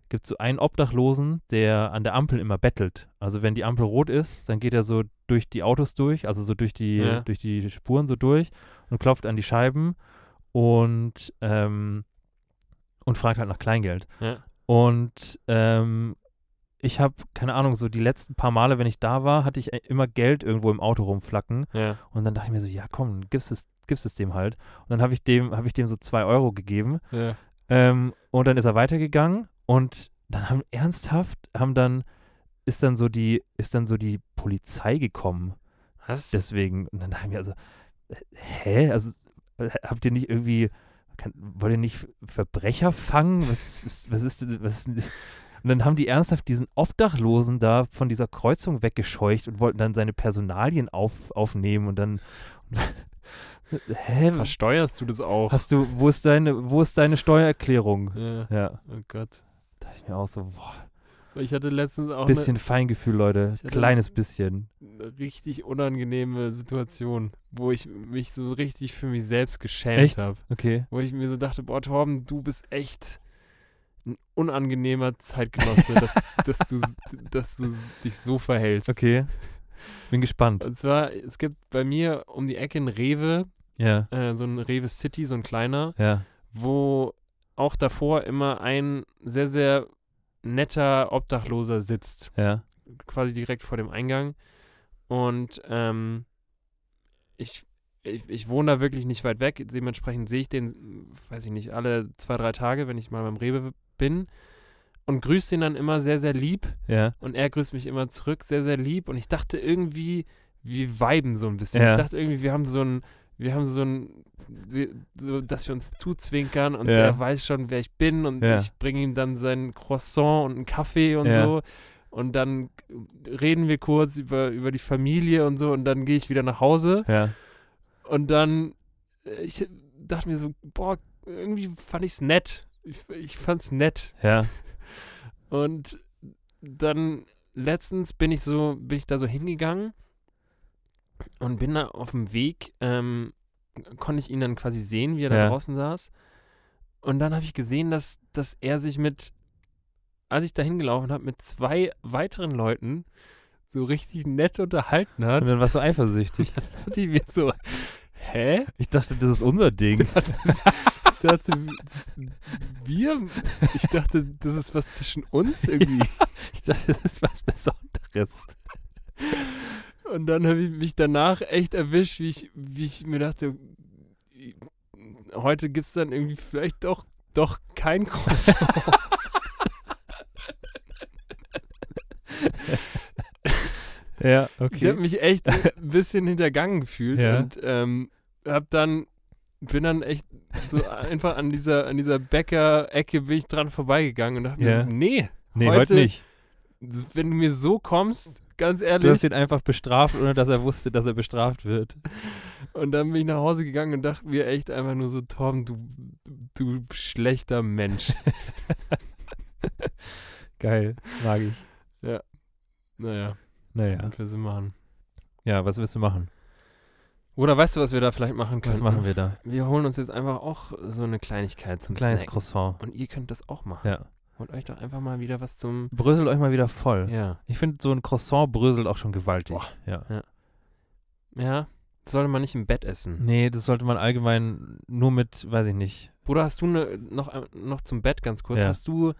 gibt's so einen Obdachlosen, der an der Ampel immer bettelt. Also wenn die Ampel rot ist, dann geht er so durch die Autos durch, also so durch die, Ja. durch die Spuren so durch und klopft an die Scheiben und ähm, und fragt halt nach Kleingeld. Ja. Und ähm, ich habe, keine Ahnung, so die letzten paar Male, wenn ich da war, hatte ich äh, immer Geld irgendwo im Auto rumflacken. Ja. Und dann dachte ich mir so, ja komm, gibst es, gibst es dem halt. Und dann habe ich dem, habe ich dem so zwei Euro gegeben. Ja. Ähm, und dann ist er weitergegangen und dann haben ernsthaft, haben dann, ist dann so die, ist dann so die Polizei gekommen. Was? Deswegen, und dann dachte ich mir also, hä? Also, äh, habt ihr nicht irgendwie, kann, wollt ihr nicht Verbrecher fangen? Was ist, was ist, denn- was ist denn, und dann haben die ernsthaft diesen Obdachlosen da von dieser Kreuzung weggescheucht und wollten dann seine Personalien auf, aufnehmen und dann, hä? Versteuerst du das auch? hast du, wo ist deine, wo ist deine Steuererklärung? ja. Ja, Oh Gott. da dachte ich mir auch so, boah, Ich hatte letztens auch bisschen Feingefühl, Leute, kleines bisschen. eine, richtig unangenehme Situation, wo ich mich so richtig für mich selbst geschämt habe. Okay. Wo ich mir so dachte, boah, Torben, du bist echt ein unangenehmer Zeitgenosse, dass, dass, du, dass du dich so verhältst. Okay. Bin gespannt. Und zwar, es gibt bei mir um die Ecke ein Rewe, Ja, äh, so ein Rewe City, so ein kleiner, ja, wo auch davor immer ein sehr, sehr netter Obdachloser sitzt. ja. quasi direkt vor dem Eingang. Und ähm, ich, ich, ich wohne da wirklich nicht weit weg. Dementsprechend sehe ich den, weiß ich nicht, alle zwei, drei Tage, wenn ich mal beim Rewe bin. Und grüße ihn dann immer sehr, sehr lieb. Ja, Und er grüßt mich immer zurück, sehr, sehr lieb. Und ich dachte irgendwie, wir viben so ein bisschen. Ja. Ich dachte irgendwie, wir haben so ein, wir haben so ein, wir, so, dass wir uns zuzwinkern und Ja. er weiß schon, wer ich bin und Ja. ich bringe ihm dann sein Croissant und einen Kaffee und so. Und dann reden wir kurz über, über die Familie und so und dann gehe ich wieder nach Hause und dann, äh, ich dachte mir so, boah, irgendwie fand ich es nett. Ich, ich fand es nett. Ja, Und dann letztens bin ich so, bin ich da so hingegangen und bin da auf dem Weg, ähm, konnte ich ihn dann quasi sehen, wie er da Ja. draußen saß. Und dann habe ich gesehen, dass, dass er sich mit, als ich da hingelaufen habe, mit zwei weiteren Leuten so richtig nett unterhalten hat. und dann warst du eifersüchtig. Und ich mir so, hä? Ich dachte, das ist unser Ding. Ich dachte, das, wir, ich dachte, das ist was zwischen uns irgendwie. Ich dachte, das ist was Besonderes. Und dann habe ich mich danach echt erwischt, wie ich, wie ich mir dachte, heute gibt es dann irgendwie vielleicht doch, doch kein Croissant. Ja, Ich habe okay. mich echt ein bisschen hintergangen gefühlt Ja. und ähm, hab dann, bin dann echt so einfach an dieser, an dieser Bäcker-Ecke bin ich dran vorbeigegangen und dachte Ja. mir so, nee, Nee, heute- heute nicht. wenn du mir so kommst, ganz Du ehrlich. hast ihn einfach bestraft, ohne dass er wusste, dass er bestraft wird. Und dann bin ich nach Hause gegangen und dachte mir echt einfach nur so, Tom, du, du schlechter Mensch. Geil, mag ich. naja, Naja. und wir sind machen. Ja, was willst du machen? Oder weißt du, was wir da vielleicht machen können? Was machen wir da? Wir holen uns jetzt einfach auch so eine Kleinigkeit zum Ein kleines Snacken. Croissant. Und ihr könnt das auch machen. Ja. Holt euch doch einfach mal wieder was zum. Bröselt euch mal wieder voll. Ja. Ich finde, so ein Croissant bröselt auch schon gewaltig. Boah. Ja. Ja. Das sollte man nicht im Bett essen. Nee, das sollte man allgemein nur mit, weiß ich nicht. Bruder, hast du ne, noch, ein- noch zum Bett ganz kurz? Ja. Hast du.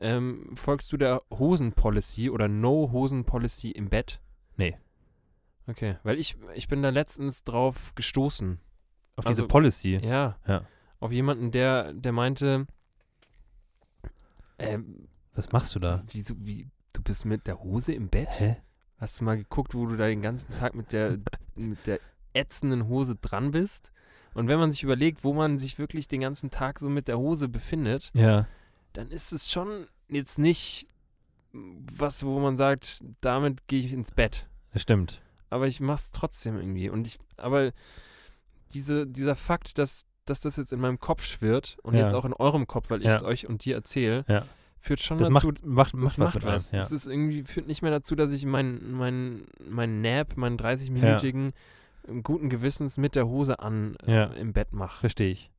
Ähm, folgst du der Hosen-Policy oder No-Hosen-Policy im Bett? Nee. Okay, weil ich, ich bin da letztens drauf gestoßen. Auf Also- diese Policy. Ja. Ja. Auf jemanden, der, der meinte, ähm, Was machst du da? wieso, wie, du bist mit der Hose im Bett? Hä? Hast du mal geguckt, wo du da den ganzen Tag mit der, mit der ätzenden Hose dran bist? Und wenn man sich überlegt, wo man sich wirklich den ganzen Tag so mit der Hose befindet, Ja. dann ist es schon jetzt nicht was, wo man sagt, damit gehe ich ins Bett. Das stimmt. Aber ich mach's trotzdem irgendwie. Und ich, aber diese, dieser Fakt, dass, dass das jetzt in meinem Kopf schwirrt und Ja. jetzt auch in eurem Kopf, weil ich Ja. es euch und dir erzähle, Ja. führt schon Das dazu, macht, macht, das macht was macht. Das ist irgendwie, führt nicht mehr dazu, dass ich meinen mein, mein Nap, meinen 30-minütigen, guten Gewissens mit der Hose an äh, im Bett mache. Verstehe ich.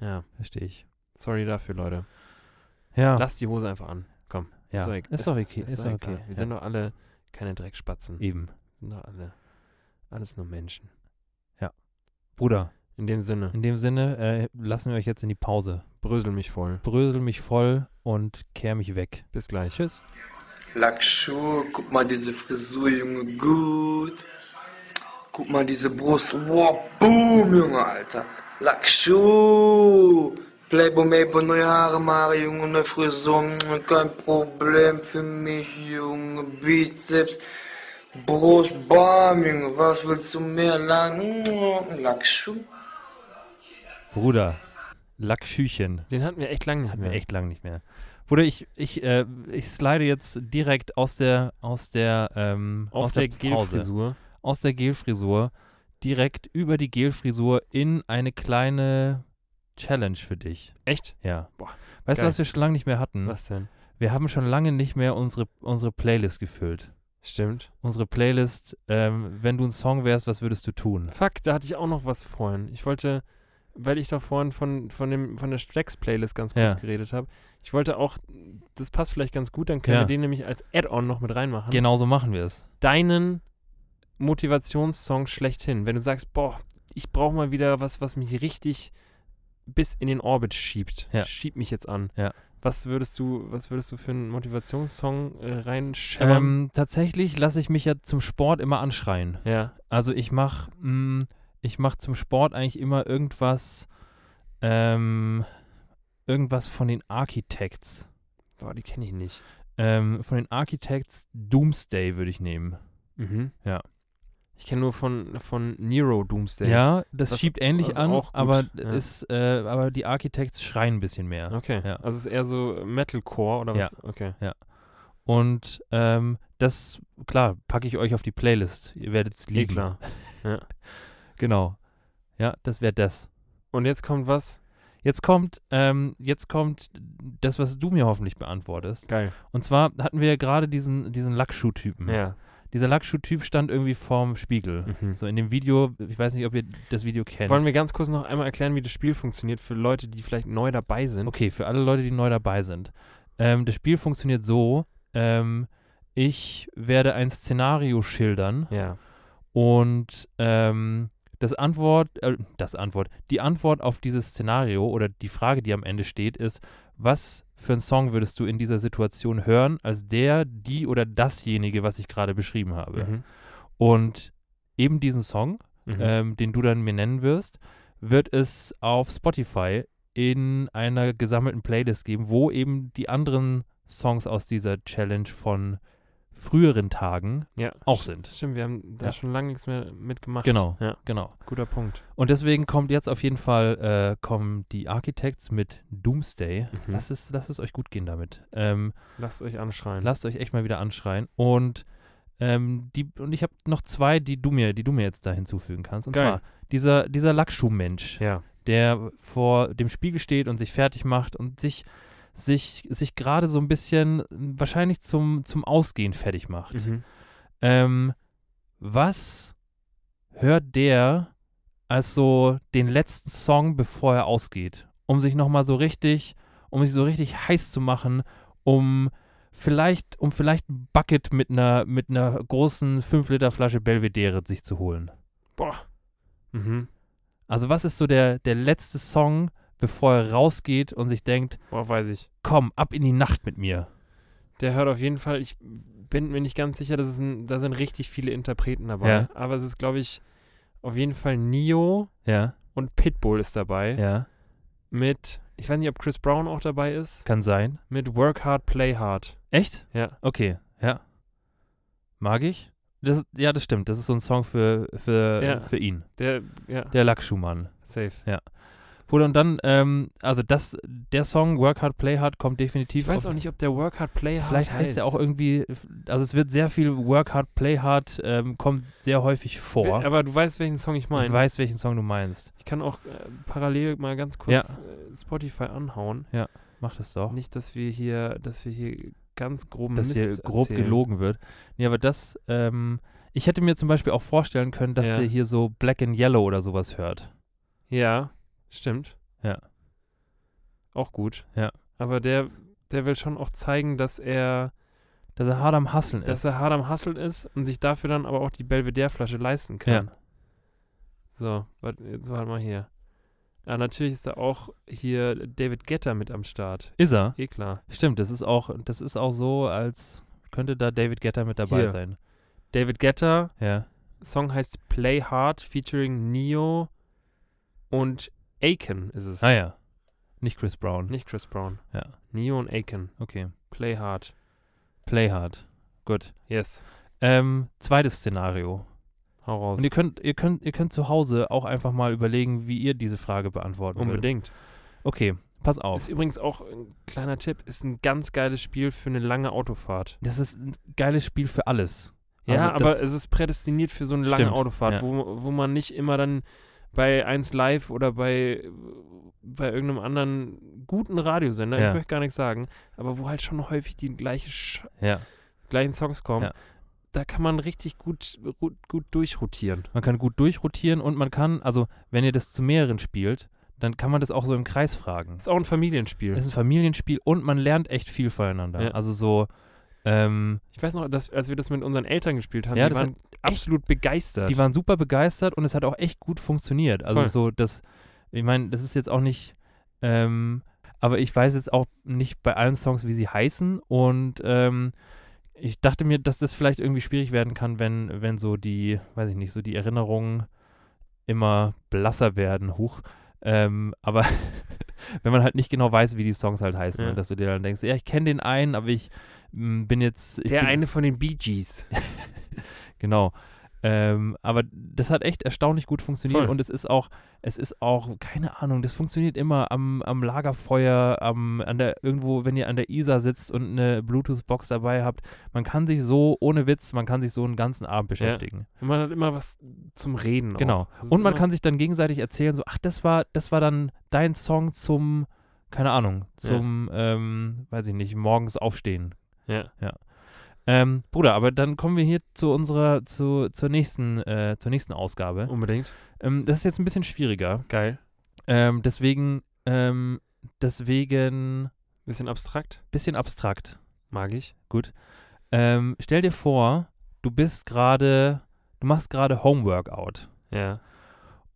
Ja, Verstehe ich. sorry dafür, Leute. Ja. Lasst die Hose einfach an. Komm. ja. Ist doch, egal. Ist doch okay. Ist doch doch egal. okay. Wir sind doch alle keine Dreckspatzen. Eben. Sind doch alle alles nur Menschen. Bruder, In dem Sinne, In dem Sinne äh, lassen wir euch jetzt in die Pause. brösel mich voll. Brösel mich voll und kehr mich weg. Bis gleich. Tschüss. Lackschuh, guck mal diese Frisur, Junge, gut. Guck mal diese Brust, wow, boom, Junge, Alter. Lackschuh, Playboy, Mabel, neue Haare, Mare, Junge, neue Frisur, kein Problem für mich, Junge, Bizeps, Brust, bam, Junge, was willst du mehr, lang, Lackschuh. Bruder, Lackschüchen. Den hatten wir echt lange nicht Hatten wir mehr. echt lang nicht mehr. Bruder, ich, ich, äh, ich slide jetzt direkt aus der, aus der, ähm, Auf aus der Pause, Gelfrisur. aus der Gelfrisur, direkt über die Gelfrisur in eine kleine Challenge für dich. Echt? Ja. Boah, weißt du, was wir schon lange nicht mehr hatten? Was denn? Wir haben schon lange nicht mehr unsere, unsere Playlist gefüllt. Stimmt. Unsere Playlist, ähm, wenn du ein Song wärst, was würdest du tun? Fuck, da hatte ich auch noch was vorhin. Ich wollte, weil ich da vorhin von, von, dem, von der Strecks-Playlist ganz kurz Ja. geredet habe, ich wollte auch, das passt vielleicht ganz gut, dann können Ja. wir den nämlich als Add-on noch mit reinmachen. Genauso machen wir es. Deinen Motivationssong schlechthin. Wenn du sagst, boah, ich brauche mal wieder was, was mich richtig bis in den Orbit schiebt. Ja. Schieb mich jetzt an. Ja. Was würdest du, was würdest du für einen Motivationssong äh, reinschämmern? Ähm, tatsächlich lasse ich mich ja zum Sport immer anschreien. ja. Also ich mache ich mach zum Sport eigentlich immer irgendwas, ähm, irgendwas von den Architects. Boah, die kenne ich nicht. Ähm, von den Architects Doomsday würde ich nehmen. Mhm. Ja. Ich kenne nur von, von Nero Doomsday. Ja, das, Das- schiebt ähnlich das an, aber ja. ist, äh, aber die Architects schreien ein bisschen mehr. Okay. Ja. Also es ist eher so Metalcore oder was? Okay. Und ähm, das, klar, packe ich euch auf die Playlist. Ihr werdet es Eh lieben. klar. Genau. Ja, das wäre das. Und jetzt kommt was? Jetzt kommt, ähm, jetzt kommt das, was du mir hoffentlich beantwortest. Geil. Und zwar hatten wir ja gerade diesen, diesen Lackschuh-Typen. Ja. Dieser Lackschuh-Typ stand irgendwie vorm Spiegel. Mhm. So in dem Video, ich weiß nicht, ob ihr das Video kennt. Wollen wir ganz kurz noch einmal erklären, wie das Spiel funktioniert für Leute, die vielleicht neu dabei sind? Okay, für alle Leute, die neu dabei sind. Ähm, das Spiel funktioniert so, ähm, ich werde ein Szenario schildern Ja. und ähm, das Antwort, äh, das Antwort, die Antwort auf dieses Szenario oder die Frage, die am Ende steht, ist, was für einen Song würdest du in dieser Situation hören, als der, die oder dasjenige, was ich gerade beschrieben habe? Mhm. Und eben diesen Song, Mhm. ähm, den du dann mir nennen wirst, wird es auf Spotify in einer gesammelten Playlist geben, wo eben die anderen Songs aus dieser Challenge von früheren Tagen ja. auch sind. Stimmt, wir haben da Ja. schon lange nichts mehr mitgemacht. Genau. Ja, Genau. guter Punkt. Und deswegen kommt jetzt auf jeden Fall äh, kommen die Architects mit Doomsday. Mhm. Lasst, es, lasst es euch gut gehen damit. Ähm, Lasst euch anschreien. lasst euch echt mal wieder anschreien. Und ähm, die und ich habe noch zwei, die du mir, die du mir jetzt da hinzufügen kannst. Und Geil. zwar dieser dieser Lackschuhmensch. ja. der vor dem Spiegel steht und sich fertig macht und sich, sich, sich gerade so ein bisschen wahrscheinlich zum, zum Ausgehen fertig macht. Mhm. Ähm, was hört der als so den letzten Song, bevor er ausgeht? Um sich nochmal so richtig, um sich so richtig heiß zu machen, um vielleicht, um vielleicht ein Bucket mit einer, mit einer großen 5-Liter-Flasche Belvedere sich zu holen. Boah. Mhm. Also was ist so der, der letzte Song, bevor er rausgeht und sich denkt, Boah, weiß ich. komm, ab in die Nacht mit mir. Der hört auf jeden Fall, ich bin mir nicht ganz sicher, das ist ein, da sind richtig viele Interpreten dabei. Ja. Aber es ist, glaube ich, auf jeden Fall Neo Ja, und Pitbull ist dabei. ja, Mit, ich weiß nicht, ob Chris Brown auch dabei ist, kann sein. mit Work Hard, Play Hard. Echt? Ja. Okay, ja. Mag ich? Das, ja, das stimmt. Das ist so ein Song für, für, Ja. für ihn. Der, ja, Der Lackschuhmann. safe. Bruder, und dann, ähm, also das, der Song Work Hard, Play Hard kommt definitiv. Ich weiß auf- auch nicht, ob der Work Hard, Play Hard Vielleicht heißt er auch irgendwie, also es wird sehr viel Work Hard, Play Hard, ähm, kommt sehr häufig vor. Aber du weißt, welchen Song ich meine. ich weiß, welchen Song du meinst. Ich kann auch äh, parallel mal ganz kurz äh, Spotify anhauen. Mach das doch. Nicht, dass wir hier, dass wir hier ganz groben dass hier Mist grob erzählen. gelogen wird. Nee, aber das, ähm, ich hätte mir zum Beispiel auch vorstellen können, dass Ja. der hier so Black and Yellow oder sowas hört. Ja, stimmt. Ja. Auch gut. Ja. Aber der, der will schon auch zeigen, dass er, Dass er hart am Hasseln dass ist. er hart am Hasseln ist und sich dafür dann aber auch die Belvedere-Flasche leisten kann. So, wart, jetzt warte mal hier. Ja, natürlich ist da auch hier David Getter mit am Start. Ist er? Eh klar. Stimmt, das ist auch, das ist auch so, als könnte da David Guetta mit dabei Hier. sein. David Getter, Ja. Song heißt Play Hard featuring Neo und Aiken ist es. Ah ja. Nicht Chris Brown. Nicht Chris Brown. Ja. Neo und Aiken. Okay. Play Hard. Play hard. Gut. Yes. Ähm, zweites Szenario. Hau raus. Und ihr könnt, ihr könnt, ihr könnt zu Hause auch einfach mal überlegen, wie ihr diese Frage beantworten würdet. Unbedingt. Okay, pass auf. Ist übrigens auch ein kleiner Tipp, ist ein ganz geiles Spiel für eine lange Autofahrt. Das ist ein geiles Spiel für alles. Ja, Also aber es ist prädestiniert für so eine lange Stimmt, Autofahrt, ja. wo, wo man nicht immer dann bei 1 Live oder bei, bei irgendeinem anderen guten Radiosender, Ja. ich möchte gar nichts sagen, aber wo halt schon häufig die gleiche Sch Ja. gleichen Songs kommen, Ja. da kann man richtig gut, ru- gut durchrotieren. Man kann gut durchrotieren und man kann, also wenn ihr das zu mehreren spielt, dann kann man das auch so im Kreis fragen. Ist auch ein Familienspiel. Es ist ein Familienspiel und man lernt echt viel voneinander. Also so, ähm, Ich weiß noch, dass, als wir das mit unseren Eltern gespielt haben, Ja, die waren absolut begeistert. die waren super begeistert und es hat auch echt gut funktioniert. Also Voll. so, das, ich meine, das ist jetzt auch nicht, ähm, aber ich weiß jetzt auch nicht bei allen Songs, wie sie heißen und ähm, ich dachte mir, dass das vielleicht irgendwie schwierig werden kann, wenn, wenn so die, weiß ich nicht, so die Erinnerungen immer blasser werden, hoch. Ähm, aber wenn man halt nicht genau weiß, wie die Songs halt heißen Ja. und dass du dir dann denkst, ja, ich kenne den einen, aber ich bin jetzt. Der bin, eine von den Bee Gees. Genau. Ähm, aber das hat echt erstaunlich gut funktioniert Voll. und es ist auch, es ist auch, keine Ahnung, das funktioniert immer am, am Lagerfeuer, am, an der, irgendwo, wenn ihr an der Isar sitzt und eine Bluetooth-Box dabei habt. Man kann sich so, ohne Witz, man kann sich so einen ganzen Abend beschäftigen. Und man hat immer was zum Reden. Genau. Und man kann sich dann gegenseitig erzählen, so, ach, das war, das war dann dein Song zum, keine Ahnung, zum, ähm, weiß ich nicht, morgens aufstehen. Ja. Ähm, Bruder, aber dann kommen wir hier zu unserer, zu, zur nächsten, äh, zur nächsten Ausgabe. Unbedingt. Ähm, das ist jetzt ein bisschen schwieriger. Geil. Ähm, deswegen, ähm, deswegen Bisschen abstrakt. bisschen abstrakt. Mag ich. Ähm, stell dir vor, du bist gerade, du machst gerade Homeworkout Ja.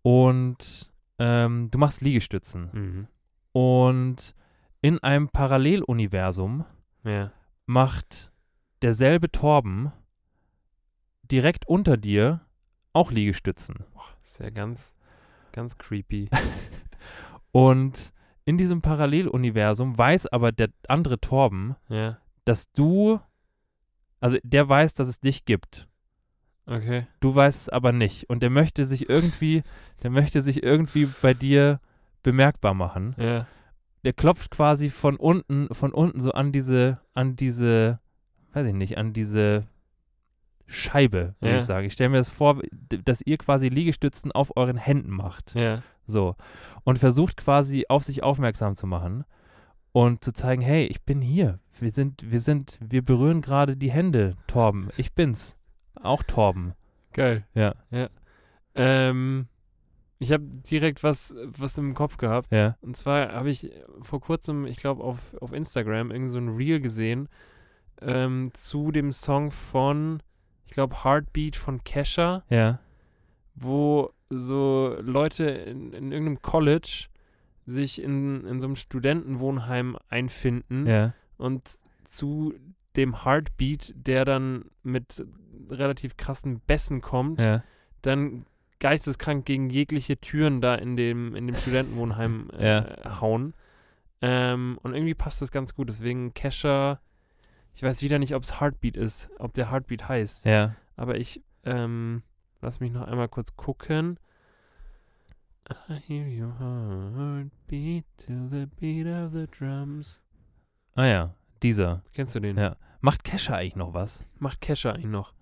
und ähm, du machst Liegestützen Mhm. und in einem Paralleluniversum Ja. Macht derselbe Torben direkt unter dir auch Liegestützen. Ist ja ganz, ganz creepy. Und in diesem Paralleluniversum weiß aber der andere Torben, ja. dass du, also der weiß, dass es dich gibt. Okay. Du weißt es aber nicht. Und der möchte sich irgendwie, der möchte sich irgendwie bei dir bemerkbar machen. Ja. Der klopft quasi von unten, von unten so an diese, an diese, weiß ich nicht, an diese Scheibe, würde Ja. ich sagen. Ich stelle mir das vor, dass ihr quasi Liegestützen auf euren Händen macht. Ja. So. Und versucht quasi auf sich aufmerksam zu machen und zu zeigen, hey, ich bin hier. Wir sind, wir sind, wir berühren gerade die Hände, Torben. Ich bin's. Auch Torben. Geil. Ja. Ähm, ich habe direkt was, was im Kopf gehabt. Ja. Und zwar habe ich vor kurzem, ich glaube, auf, auf Instagram irgend so ein Reel gesehen ähm, zu dem Song von, ich glaube, Heartbeat von Kesha, Ja. wo so Leute in, in irgendeinem College sich in, in so einem Studentenwohnheim einfinden Ja. und zu dem Heartbeat, der dann mit relativ krassen Bässen kommt, Ja. dann geisteskrank gegen jegliche Türen da in dem, in dem Studentenwohnheim äh, hauen. Ähm, und irgendwie passt das ganz gut. Deswegen Kesha, ich weiß wieder nicht, ob es Heartbeat ist, ob der Heartbeat heißt. Ja. Aber ich, ähm, lass mich noch einmal kurz gucken. I hear your heartbeat to the beat of the drums. Ah ja. Dieser. Kennst du den? Ja. Macht Kesha eigentlich noch was? Macht Kesha eigentlich noch.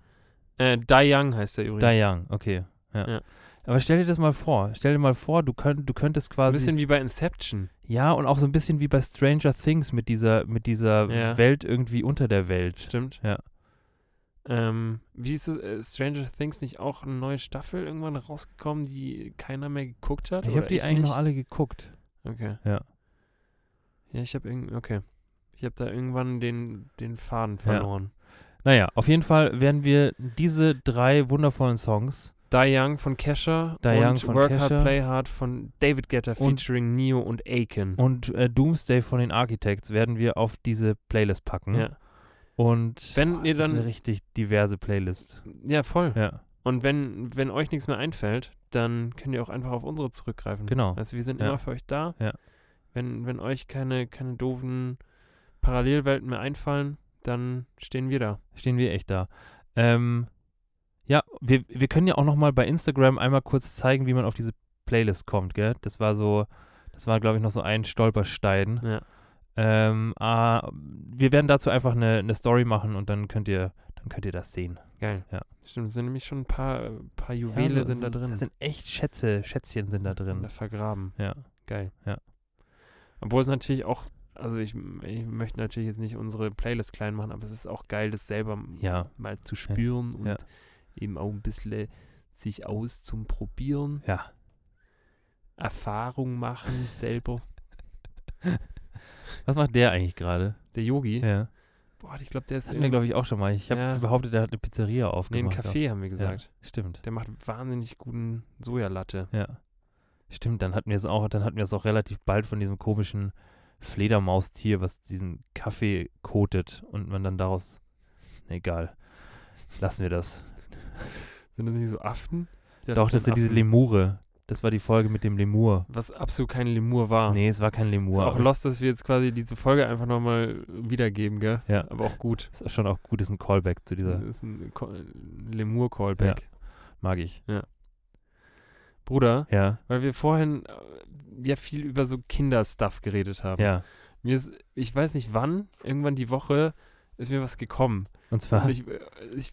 Äh, Die Young heißt er übrigens. Da Young, okay. Ja. Ja. Aber stell dir das mal vor. Stell dir mal vor, du, könnt, du könntest So ein quasi. bisschen wie bei Inception. ja, und auch so ein bisschen wie bei Stranger Things mit dieser, mit dieser Ja. Welt irgendwie unter der Welt. Stimmt. Ja. Ähm, wie ist es, äh, Stranger Things nicht auch eine neue Staffel irgendwann rausgekommen, die keiner mehr geguckt hat? Ich habe die ich eigentlich nicht? noch alle geguckt. Okay. Ja. Ja, ich habe irgendwie, okay. Ich habe da irgendwann den, den Faden verloren. Naja, auf jeden Fall werden wir diese drei wundervollen Songs Die Young von Kesha Die und Young von Work Kesha. Hard, Play Hard von David Guetta featuring Neo und Aiken. Und äh, Doomsday von den Architects werden wir auf diese Playlist packen. ja. Und Wenn boah, ihr dann- ist eine richtig diverse Playlist. ja, voll. Ja, Und wenn, wenn euch nichts mehr einfällt, dann könnt ihr auch einfach auf unsere zurückgreifen. genau. Also wir sind Ja. immer für euch da. Ja. Wenn, wenn euch keine, keine doofen Parallelwelten mehr einfallen, dann stehen wir da. Stehen wir echt da. Ähm, ja, wir, wir können ja auch noch mal bei Instagram einmal kurz zeigen, wie man auf diese Playlist kommt, gell? Das war so, das war, glaube ich, noch so ein Stolperstein. Ja. Ähm, ah, wir werden dazu einfach eine, eine Story machen und dann könnt ihr, dann könnt ihr das sehen. Geil. Ja. Stimmt, es sind nämlich schon ein paar, paar Juwele Ja, so- sind da drin. Da sind echt Schätze, Schätzchen sind da drin. Da vergraben. Ja. Geil. Ja. Obwohl es natürlich auch, also ich, ich möchte natürlich jetzt nicht unsere Playlist klein machen, aber es ist auch geil, das selber Ja. mal zu spüren und Ja. Eben auch ein bisschen sich aus zum Probieren, Ja. Erfahrung machen selber. Was macht der eigentlich gerade? Der Yogi, Ja. boah, ich glaube, der ist hatten wir, glaube ich, auch schon mal. Ich habe Ja. behauptet, der hat eine Pizzeria nee, ein aufgemacht. Café, haben wir Ja. gesagt. Stimmt. Der macht wahnsinnig guten Sojalatte. Ja. Stimmt, dann hatten wir es auch, dann hatten wir es auch relativ bald von diesem komischen Fledermaustier, was diesen Kaffee kotet und man dann daraus. Egal. Lassen wir das. Sind das nicht so Affen? Ja, Doch, das sind diese. Lemure. Das war die Folge mit dem Lemur. Was absolut kein Lemur war. Nee, es war kein Ist Lemur. auch aber lost, dass wir jetzt quasi diese Folge einfach nochmal wiedergeben, gell? Ja. Aber auch gut. ist schon auch gut, ist ein Callback zu dieser. Das ist ein Lemur-Callback. Mag ich. Bruder, Ja, weil wir vorhin äh, ja viel über so Kinderstuff geredet haben. ja. Mir ist, ich weiß nicht wann, irgendwann die Woche ist mir was gekommen. Und zwar. Und ich, äh, ich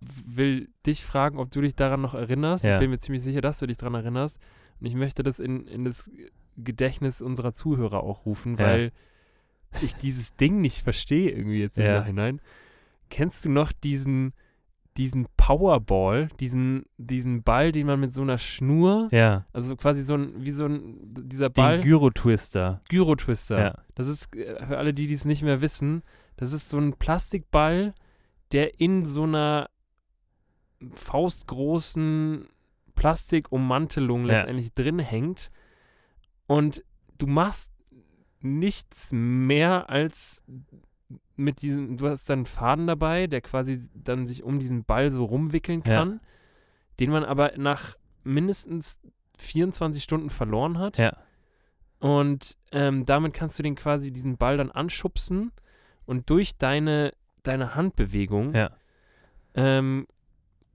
will dich fragen, ob du dich daran noch erinnerst. Ja. Ich bin mir ziemlich sicher, dass du dich daran erinnerst. Und ich möchte das in, in das Gedächtnis unserer Zuhörer auch rufen, Ja. weil ich dieses Ding nicht verstehe irgendwie jetzt im Ja. Nachhinein. Kennst du noch diesen, diesen Powerball, diesen, diesen Ball, den man mit so einer Schnur, ja, also quasi so ein, wie so ein, dieser Ball, den Gyro-Twister. Gyro-Twister. Ja. Das ist, äh, für alle, die dies nicht mehr wissen, das ist so ein Plastikball, der in so einer faustgroßen Plastikummantelung Ja. letztendlich drin hängt. Und du machst nichts mehr als mit diesem, du hast dann einen Faden dabei, der quasi dann sich um diesen Ball so rumwickeln Ja. kann, den man aber nach mindestens 24 Stunden verloren hat. Ja. Und ähm, damit kannst du den quasi diesen Ball dann anschubsen und durch deine, deine Handbewegung Ja. ähm,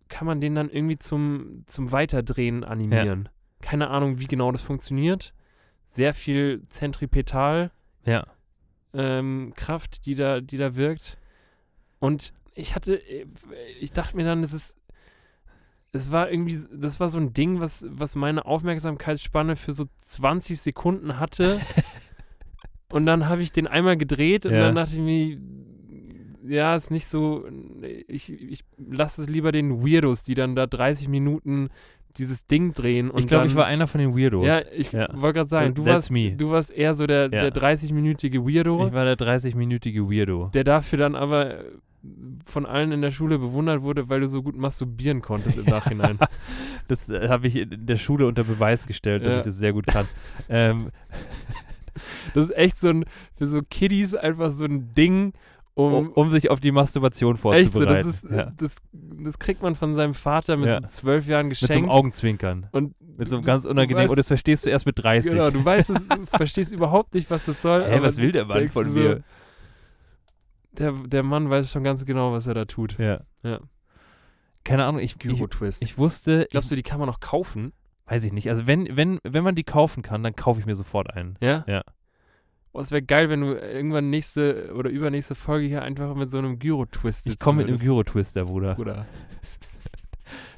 kann man den dann irgendwie zum, zum Weiterdrehen animieren. Keine Ahnung, wie genau das funktioniert. Sehr viel Zentripetal Ja. ähm, Kraft, die da, die da wirkt. Und ich hatte, ich dachte mir dann, es ist, es war irgendwie, das war so ein Ding, was, was meine Aufmerksamkeitsspanne für so 20 Sekunden hatte. und dann habe ich den einmal gedreht und Ja. dann dachte ich mir, ja, ist nicht so, ich, ich lasse es lieber den Weirdos, die dann da 30 Minuten dieses Ding drehen. Und ich glaube, ich war einer von den Weirdos. Ja, ich Ja. wollte gerade sagen, du warst, me. du warst eher so der, Ja. der 30-minütige Weirdo Ich war der 30-minütige Weirdo. der dafür dann aber von allen in der Schule bewundert wurde, weil du so gut masturbieren konntest im Nachhinein. Das äh, habe ich in der Schule unter Beweis gestellt, dass ich das sehr gut kann. ähm, Das ist echt so ein, für so Kiddies einfach so ein Ding, um, um, um sich auf die Masturbation echt so, vorzubereiten. das ist, ja. das, das kriegt man von seinem Vater mit Ja. so zwölf Jahren Mit so einem geschenkt. Augenzwinkern. und Mit so einem du- ganz unangenehmen. weißt- Und das verstehst du erst mit 30. Genau, du weißt es, du verstehst überhaupt nicht, was das soll. Hä, was will der Mann von so, mir? Der, der Mann weiß schon ganz genau, was er da tut. Ja. Ja. Keine Ahnung, ich, ich, ich wusste, Glaubst du, die kann man noch kaufen? Weiß ich nicht. Also wenn, wenn, wenn man die kaufen kann, dann kaufe ich mir sofort einen. Ja? Ja. Oh, es wäre geil, wenn du irgendwann nächste oder übernächste Folge hier einfach mit so einem Gyro-Twist Ich komme mit einem Gyro-Twister, Bruder. Bruder.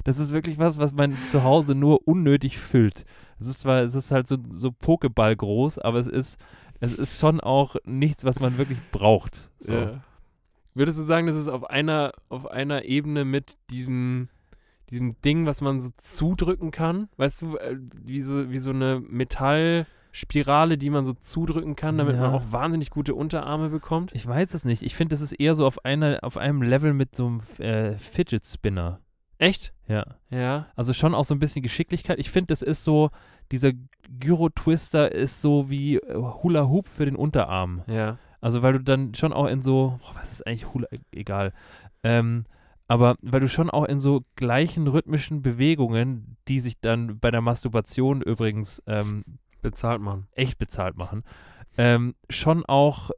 Das ist wirklich was, was man zu Hause nur unnötig füllt. Es ist zwar, es ist halt so, so Pokéball groß, aber es ist, es ist schon auch nichts, was man wirklich braucht. So. Ja. Würdest du sagen, das ist auf einer, auf einer Ebene mit diesem, diesem Ding, was man so zudrücken kann? Weißt du, äh, wie so, wie so eine Metallspirale, die man so zudrücken kann, damit man Ja. auch wahnsinnig gute Unterarme bekommt? Ich weiß es nicht. Ich finde, das ist eher so auf einer, auf einem Level mit so einem äh, Fidget Spinner. Echt? Ja. Ja. Also schon auch so ein bisschen Geschicklichkeit. Ich finde, das ist so, dieser Gyro-Twister ist so wie äh, Hula Hoop für den Unterarm. Ja. Also weil du dann schon auch in so, boah, was ist eigentlich Hula, egal. Ähm, aber weil du schon auch in so gleichen rhythmischen Bewegungen, die sich dann bei der Masturbation übrigens ähm, Bezahlt man. echt bezahlt machen, ähm, schon auch,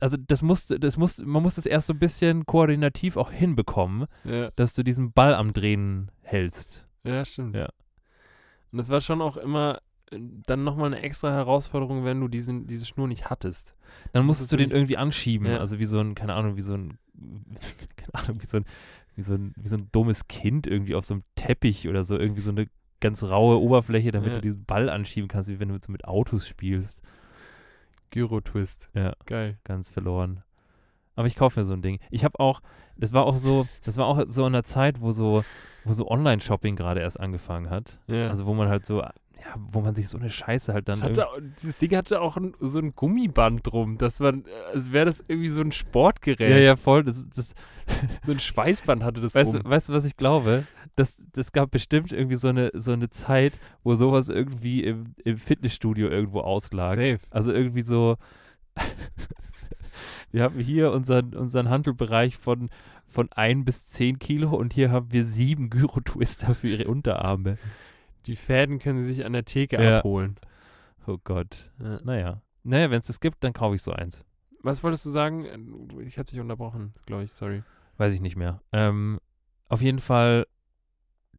also das musste, das muss, man muss das erst so ein bisschen koordinativ auch hinbekommen, Ja. dass du diesen Ball am Drehen hältst. Ja, stimmt. Ja. Und das war schon auch immer äh, dann nochmal eine extra Herausforderung, wenn du diesen, diese Schnur nicht hattest. Dann musstest du den irgendwie anschieben, Ja. also wie so ein, keine Ahnung, wie so ein, keine Ahnung, wie so ein, wie so ein, wie so ein dummes Kind irgendwie auf so einem Teppich oder so, irgendwie so eine ganz raue Oberfläche, damit Ja. du diesen Ball anschieben kannst, wie wenn du so mit Autos spielst. Gyro-Twist. Ja. Geil. Ganz verloren. Aber ich kaufe mir so ein Ding. Ich habe auch, das war auch so, das war auch so in der Zeit, wo so, wo so Online-Shopping gerade erst angefangen hat. Ja. Also wo man halt so, ja, wo man sich so eine Scheiße halt dann das hatte, dieses Ding hatte auch ein, so ein Gummiband drum, dass man, äh, als wäre das irgendwie so ein Sportgerät. ja, ja, voll. Das, das, So ein Schweißband hatte das Weißt drum. du, weißt du, was ich glaube? Das, das gab bestimmt irgendwie so eine, so eine Zeit, wo sowas irgendwie im, im Fitnessstudio irgendwo auslag. Safe. Also irgendwie so, wir haben hier unseren, unseren Handelbereich von, von 1 bis 10 Kilo und hier haben wir sieben Gyro-Twister für ihre Unterarme. Die Fäden können sie sich an der Theke Ja. abholen. Oh Gott. Ja. Naja. Naja, wenn es das gibt, dann kaufe ich so eins. Was wolltest du sagen? Ich habe dich unterbrochen, glaube ich, sorry. Weiß ich nicht mehr. Ähm, auf jeden Fall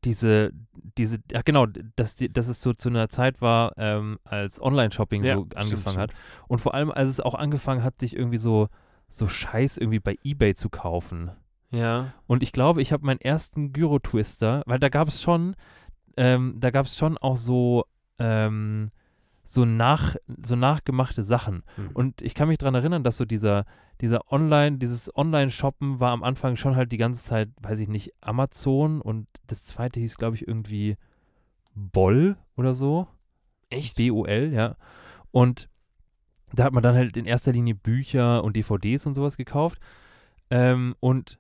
diese, diese, ja genau, dass, die, dass es so zu einer Zeit war, ähm, als Online-Shopping Ja, so angefangen stimmt. hat. Und vor allem, als es auch angefangen hat, sich irgendwie so, so Scheiß irgendwie bei Ebay zu kaufen. Ja. Und ich glaube, ich habe meinen ersten Gyro-Twister, weil da gab es schon, ähm, da gab es schon auch so, ähm, so, nach, so nachgemachte Sachen. Hm. Und ich kann mich daran erinnern, dass so dieser, dieser Online, dieses Online-Shoppen war am Anfang schon halt die ganze Zeit, weiß ich nicht, Amazon und das zweite hieß, glaube ich, irgendwie Boll oder so. Echt? B-O-L, ja. Und da hat man dann halt in erster Linie Bücher und DVDs und sowas gekauft. Ähm, und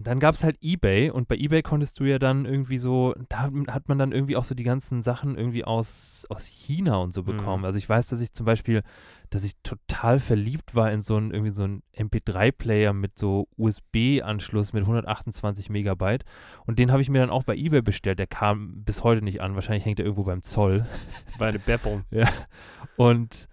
dann gab es halt Ebay und bei Ebay konntest du ja dann irgendwie so, da hat man dann irgendwie auch so die ganzen Sachen irgendwie aus, aus China und so bekommen. Mhm. Also ich weiß, dass ich zum Beispiel, dass ich total verliebt war in so einen, irgendwie so einen MP3-Player mit so USB-Anschluss mit 128 Megabyte. Und den habe ich mir dann auch bei Ebay bestellt. Der kam bis heute nicht an. Wahrscheinlich hängt er irgendwo beim Zoll. War eine Beppung. Und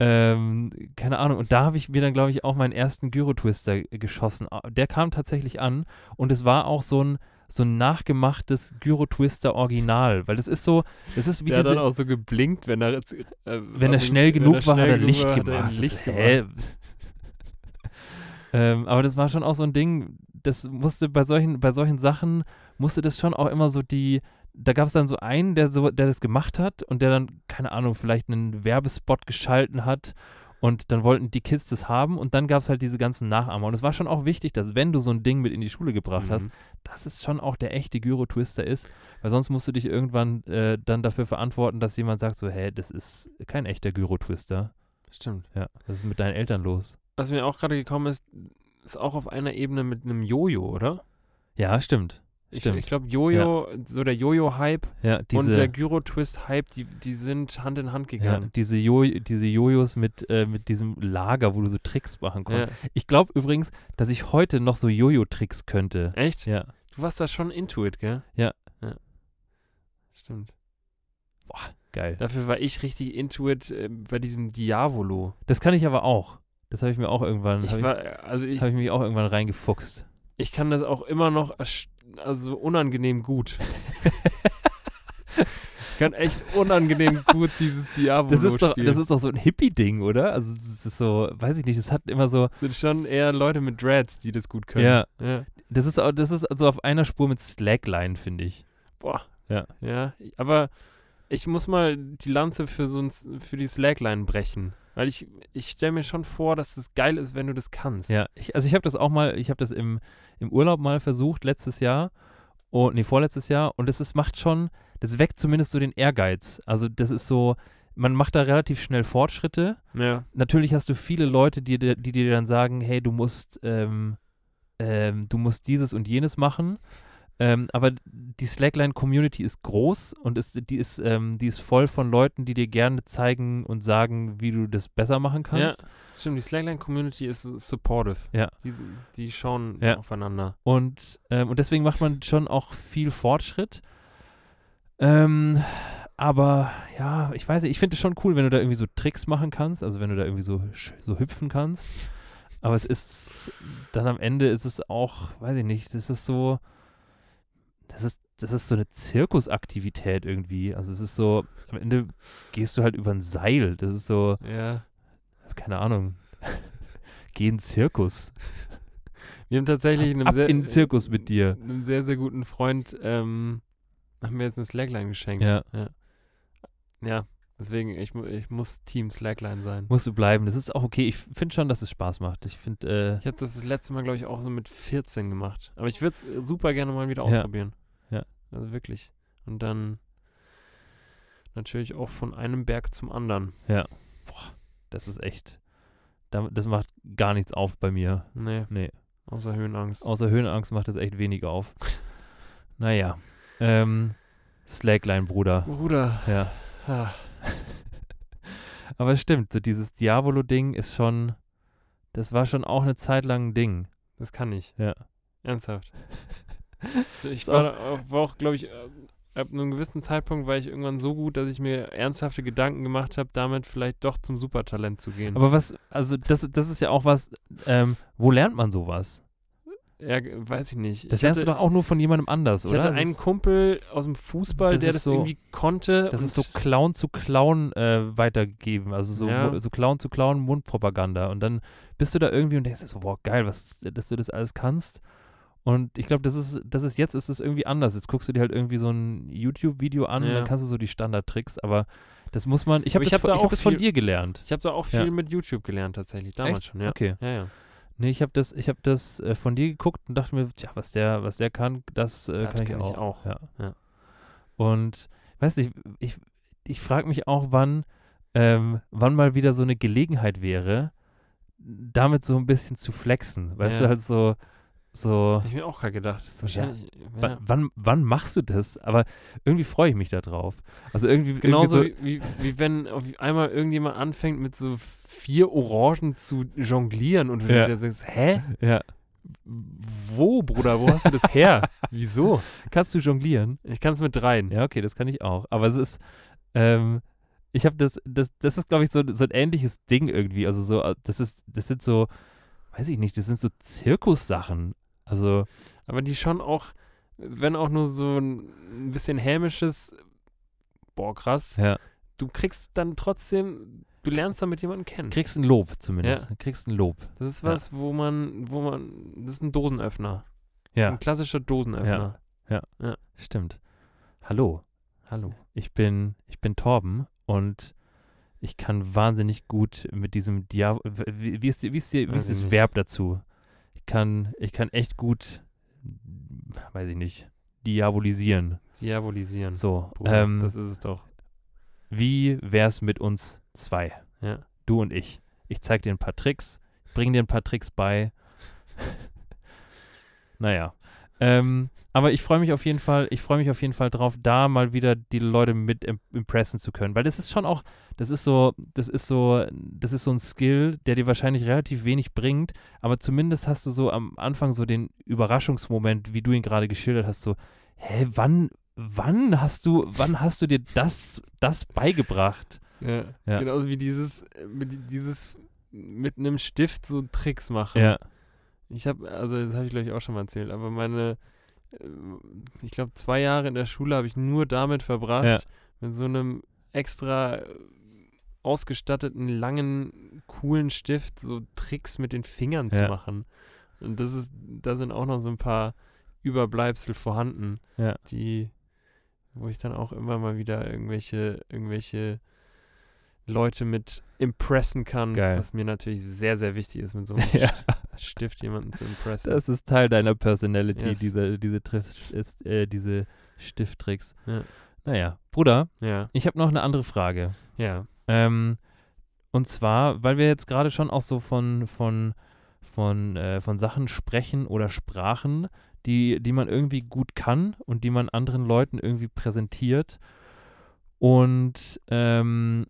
ähm, keine Ahnung, und da habe ich mir dann, glaube ich, auch meinen ersten Gyro-Twister geschossen. Ah, Der kam tatsächlich an und es war auch so ein, so ein nachgemachtes Gyro-Twister-Original, weil das ist so, das ist wie Der hat diese, dann auch so geblinkt, wenn er jetzt, äh, wenn er schnell genug war, hat schnell er Licht gemacht. Hat er Licht Hä? gemacht. ähm, aber das war schon auch so ein Ding, das musste bei solchen, bei solchen Sachen, musste das schon auch immer so die, da gab es dann so einen, der, so, der das gemacht hat und der dann, keine Ahnung, vielleicht einen Werbespot geschalten hat und dann wollten die Kids das haben und dann gab es halt diese ganzen Nachahmer. Und es war schon auch wichtig, dass wenn du so ein Ding mit in die Schule gebracht hast, Mhm. dass es schon auch der echte Gyro-Twister ist, weil sonst musst du dich irgendwann äh, dann dafür verantworten, dass jemand sagt so, hä, das ist kein echter Gyro-Twister. Stimmt. Ja, was ist mit deinen Eltern los? Was mir auch gerade gekommen ist, ist auch auf einer Ebene mit einem Jojo, oder? Ja, stimmt. Ich, Stimmt. ich glaube, Jojo, so der Jojo-Hype Ja, und der Gyro-Twist-Hype, die, die sind Hand in Hand ja, gegangen. diese, jo diese Jojos mit, äh, mit diesem Lager, wo du so Tricks machen Ja. konntest. Ich glaube übrigens, dass ich heute noch so Jojo-Tricks könnte. Echt? Ja. Du warst da schon into it, gell? Ja. ja. Stimmt. Geil. Dafür war ich richtig into it äh, bei diesem Diavolo. Das kann ich aber auch. Das habe ich mir auch irgendwann, Ich habe war, also ich, ich, hab ich mich auch irgendwann reingefuchst. Ich kann das auch immer noch also unangenehm gut. ich kann echt unangenehm gut dieses Diavolo Das ist, doch, spielen. das ist doch so ein Hippie-Ding, oder? Also es ist so, weiß ich nicht, das hat immer so, sind schon eher Leute mit Dreads, die das gut können. Ja. ja. das ist, das ist also auf einer Spur mit Slackline, finde ich. Boah. Ja. Ja, aber ich muss mal die Lanze für so ein, für die Slackline brechen. Weil ich, ich stelle mir schon vor, dass es geil ist, wenn du das kannst. Ja, ich, also ich habe das auch mal, ich habe das im, im Urlaub mal versucht, letztes Jahr, oh, nee, vorletztes Jahr, und das ist, macht schon, das weckt zumindest so den Ehrgeiz. Also das ist so, man macht da relativ schnell Fortschritte. Ja. Natürlich hast du viele Leute, die, dir- die dir dann sagen, hey, du musst, ähm, ähm, du musst dieses und jenes machen. Ähm, aber die Slackline-Community ist groß und ist, die, ist, ähm, die ist voll von Leuten, die dir gerne zeigen und sagen, wie du das besser machen kannst. Stimmt, die Slackline-Community ist supportive. Ja. Die, die schauen Ja. aufeinander. Und, ähm, und deswegen macht man schon auch viel Fortschritt. Ähm, aber ja, ich weiß nicht, ich finde es schon cool, wenn du da irgendwie so Tricks machen kannst, also wenn du da irgendwie so, so hüpfen kannst. Aber es ist, dann am Ende ist es auch, weiß ich nicht, das ist so, das ist, das ist so eine Zirkusaktivität irgendwie. Also es ist so, am Ende gehst du halt über ein Seil. Das ist so, Ja. keine Ahnung, geh in Zirkus. Wir haben tatsächlich einem Ab sehr, in Zirkus mit dir. einem sehr, sehr guten Freund, ähm, haben wir jetzt eine Slackline geschenkt. Ja. Ja, deswegen, ich, ich muss Team Slackline sein. Musst du bleiben. Das ist auch okay. Ich finde schon, dass es Spaß macht. Ich finde, äh, Ich habe das das letzte Mal, glaube ich, auch so mit 14 gemacht. Aber ich würde es super gerne mal wieder Ja. ausprobieren. Ja. Also wirklich. Und dann natürlich auch von einem Berg zum anderen. das ist echt, da- das macht gar nichts auf bei mir. Nee, Nee, außer Höhenangst. außer Höhenangst macht das echt wenig auf. naja, ähm, Slackline, Bruder. Bruder. Ja. Ah, Aber es stimmt, so dieses Diavolo-Ding ist schon, das war schon auch eine Zeit lang ein Ding. das kann ich. Ja. Ernsthaft. Ich war, auch, war auch, glaube ich, äh, ab einem gewissen Zeitpunkt war ich irgendwann so gut, dass ich mir ernsthafte Gedanken gemacht habe, damit vielleicht doch zum Supertalent zu gehen. Aber was, also das, das ist ja auch was, ähm, wo lernt man sowas? Ja, weiß ich nicht. Das ich lernst hatte, du doch auch nur von jemandem anders, Ich oder? hatte Das einen Kumpel aus dem Fußball, Das der das so- irgendwie konnte. Das ist so und- Clown zu Clown äh, weitergeben, also so, Ja. So Clown zu Clown Mundpropaganda. Und dann bist du da irgendwie und denkst so, wow, geil, was, dass du das alles kannst. Und ich glaube, das ist, das ist jetzt ist es irgendwie anders. Jetzt guckst du dir halt irgendwie so ein YouTube-Video an und Ja. dann kannst du so die Standardtricks, aber das muss man, ich habe ich das, hab da ich hab auch das von dir gelernt. Ich habe da auch viel Ja. mit YouTube gelernt tatsächlich, damals Echt? schon, ja. Okay. Ja, ja. Nee, ich habe das, ich hab das äh, von dir geguckt und dachte mir, tja, was der, was der kann, das, äh, Das kann, ich kann ich auch. auch. Ja. Ja. Und weiß nicht, ich, ich frage mich auch, wann, ähm, wann mal wieder so eine Gelegenheit wäre, damit so ein bisschen zu flexen. Weißt Ja. du, halt so, so Hab ich mir auch gerade gedacht. So, wann, ja. wann, wann machst du das? Aber irgendwie freue ich mich da drauf. Also irgendwie, Genauso irgendwie wie, wie, wie wenn auf einmal irgendjemand anfängt mit so vier Orangen zu jonglieren und du Ja. dir denkst, hä? so, ja. Wo, Bruder? Wo hast du das her? Wieso? Kannst du jonglieren? Ich kann es mit dreien. Ja, okay, das kann ich auch. Aber es ist, ähm, ich habe das, das, das ist, glaube ich, so, so ein ähnliches Ding irgendwie. Also so, äh, das ist, das sind so, weiß ich nicht, das sind so Zirkussachen. Also, Aber die schon auch, wenn auch nur so ein bisschen hämisches, boah, krass, ja, du kriegst dann trotzdem, du lernst damit jemanden kennen. kriegst ein Lob zumindest. Ja. Kriegst ein Lob. Das ist Ja. was, wo man, wo man, das ist ein Dosenöffner. Ja, Ein klassischer Dosenöffner. stimmt. Hallo, Hallo. ich bin, ich bin Torben und ich kann wahnsinnig gut mit diesem Dia wie, wie ist, die- wie ist, die, wie ist das. Verb dazu? Ich kann, ich kann echt gut, weiß ich nicht, diabolisieren. Diabolisieren. So, Bruder, ähm, das ist es doch. wie wär's mit uns zwei? Ja. Du und ich. Ich zeig dir ein paar Tricks, bring dir ein paar Tricks bei. naja. Ähm, aber ich freue mich auf jeden Fall, ich freue mich auf jeden Fall drauf, da mal wieder die Leute mit im, impressen zu können. Weil das ist schon auch, das ist so, das ist so, das ist so ein Skill, der dir wahrscheinlich relativ wenig bringt, aber zumindest hast du so am Anfang so den Überraschungsmoment, wie du ihn gerade geschildert hast, so, hä, wann, wann hast du, wann hast du dir das, das beigebracht? Ja. Ja. Genauso wie dieses, mit, dieses mit einem Stift so Tricks machen. Ja, Ich habe, also das habe ich glaube ich auch schon mal erzählt, aber meine, ich glaube zwei Jahre in der Schule habe ich nur damit verbracht, Ja. mit so einem extra äh, ausgestatteten, langen, coolen Stift so Tricks mit den Fingern zu Ja. machen. Und das ist, da sind auch noch so ein paar Überbleibsel vorhanden, ja. die, wo ich dann auch immer mal wieder irgendwelche, irgendwelche Leute mit impressen kann, Geil. was mir natürlich sehr, sehr wichtig ist, mit so einem Ja. Stift jemanden zu impressen. Das ist Teil deiner Personality, Yes. diese, diese, Triff, ist, äh, diese Stifttricks. Ja. Naja, Bruder, ja, ich habe noch eine andere Frage. ja. Ähm, und zwar, weil wir jetzt gerade schon auch so von, von, von, äh, von Sachen sprechen oder sprachen, die, die man irgendwie gut kann und die man anderen Leuten irgendwie präsentiert. Und ähm,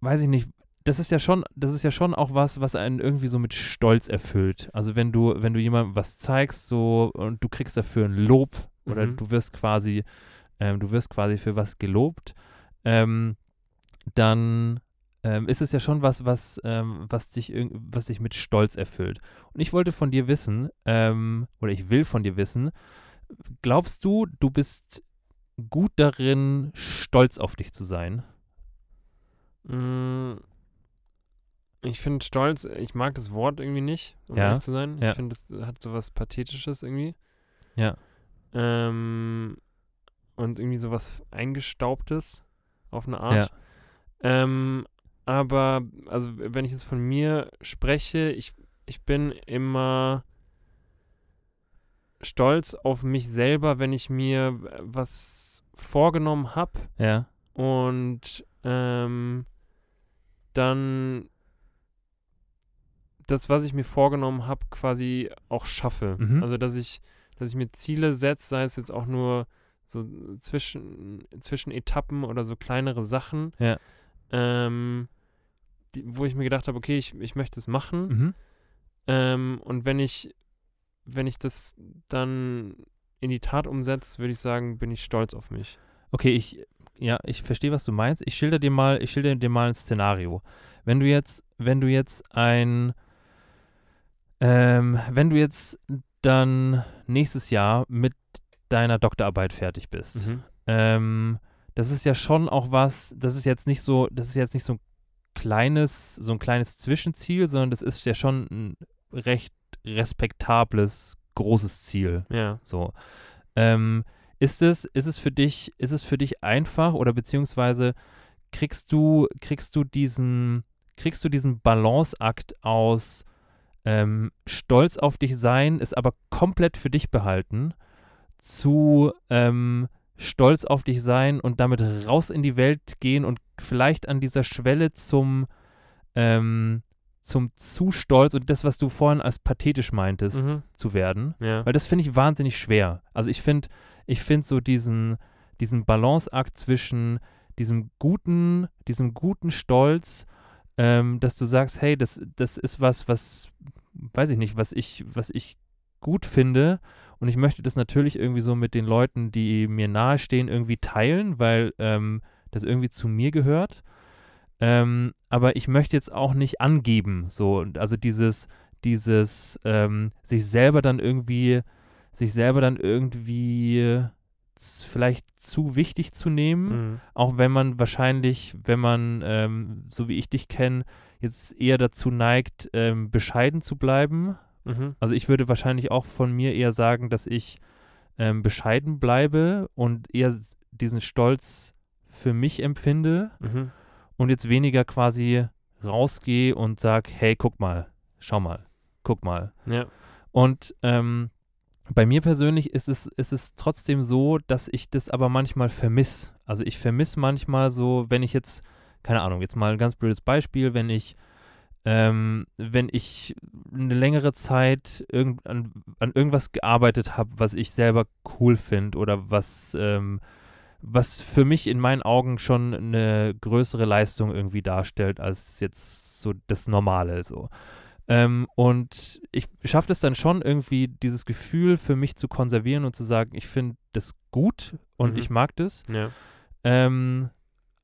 weiß ich nicht, das ist ja schon, das ist ja schon auch was, was einen irgendwie so mit Stolz erfüllt. Also wenn du, wenn du jemandem was zeigst, so und du kriegst dafür ein Lob oder Mhm. du wirst quasi, ähm, du wirst quasi für was gelobt, ähm, dann ähm, ist es ja schon was, was, ähm, was dich was dich mit Stolz erfüllt. Und ich wollte von dir wissen, ähm, oder ich will von dir wissen, glaubst du, du bist gut darin, stolz auf dich zu sein? Mm, Ich finde Stolz, ich mag das Wort irgendwie nicht, um Ja, ehrlich zu sein. ja. Ich finde, es hat so was Pathetisches irgendwie. Ja. Ähm, und irgendwie so was Eingestaubtes auf eine Art. Ähm, aber, also wenn ich jetzt von mir spreche, ich, ich bin immer stolz auf mich selber, wenn ich mir was vorgenommen habe Ja. und ähm, dann das, was ich mir vorgenommen habe, quasi auch schaffe. Mhm. Also dass ich, dass ich mir Ziele setze, sei es jetzt auch nur so zwischen, zwischen Etappen oder so kleinere Sachen, Ja. ähm, die, wo ich mir gedacht habe, okay, ich, ich möchte es machen. Mhm. Ähm, und wenn ich, wenn ich das dann in die Tat umsetze, würde ich sagen, bin ich stolz auf mich. Okay, ich, ja, ich verstehe, was du meinst. Ich schilder dir mal, ich schilder dir mal ein Szenario. Wenn du jetzt, wenn du jetzt ein, ähm, wenn du jetzt dann nächstes Jahr mit deiner Doktorarbeit fertig bist, ähm, das ist ja schon auch was, das ist jetzt nicht so, das ist jetzt nicht so ein kleines, so ein kleines Zwischenziel, sondern das ist ja schon ein recht respektables, großes Ziel. Ja. So. Ähm, ist es, ist es für dich, ist es für dich einfach oder beziehungsweise kriegst du, kriegst du diesen, kriegst du diesen Balanceakt aus ähm, Stolz auf dich sein, es aber komplett für dich behalten, zu ähm, stolz auf dich sein und damit raus in die Welt gehen und vielleicht an dieser Schwelle zum, ähm, zum zu stolz und das, was du vorhin als pathetisch meintest, Mhm. zu werden. Ja. Weil das finde ich wahnsinnig schwer. Also ich finde, ich finde so diesen, diesen Balanceakt zwischen diesem guten, diesem guten Stolz, ähm, dass du sagst, hey, das, das ist was, was, weiß ich nicht, was ich, was ich gut finde. Und ich möchte das natürlich irgendwie so mit den Leuten, die mir nahestehen, irgendwie teilen, weil ähm, das irgendwie zu mir gehört. Ähm, aber ich möchte jetzt auch nicht angeben, so, also dieses, dieses, ähm, sich selber dann irgendwie, sich selber dann irgendwie vielleicht zu wichtig zu nehmen, Mhm. auch wenn man wahrscheinlich, wenn man, ähm, so wie ich dich kenne, jetzt eher dazu neigt, ähm, bescheiden zu bleiben. Mhm. Also ich würde wahrscheinlich auch von mir eher sagen, dass ich ähm, bescheiden bleibe und eher diesen Stolz für mich empfinde Mhm. und jetzt weniger quasi rausgehe und sag, hey, guck mal, schau mal, guck mal. Ja. Und ähm, bei mir persönlich ist es, ist es trotzdem so, dass ich das aber manchmal vermisse. Also ich vermisse manchmal so, wenn ich jetzt, keine Ahnung, jetzt mal ein ganz blödes Beispiel, wenn ich, ähm, wenn ich eine längere Zeit irgend, an, an irgendwas gearbeitet habe, was ich selber cool finde oder was, ähm, was für mich in meinen Augen schon eine größere Leistung irgendwie darstellt als jetzt so das Normale so. Ähm, und ich schaffe es dann schon irgendwie, dieses Gefühl für mich zu konservieren und zu sagen, ich finde das gut und Mhm. ich mag das. Ja. Ähm,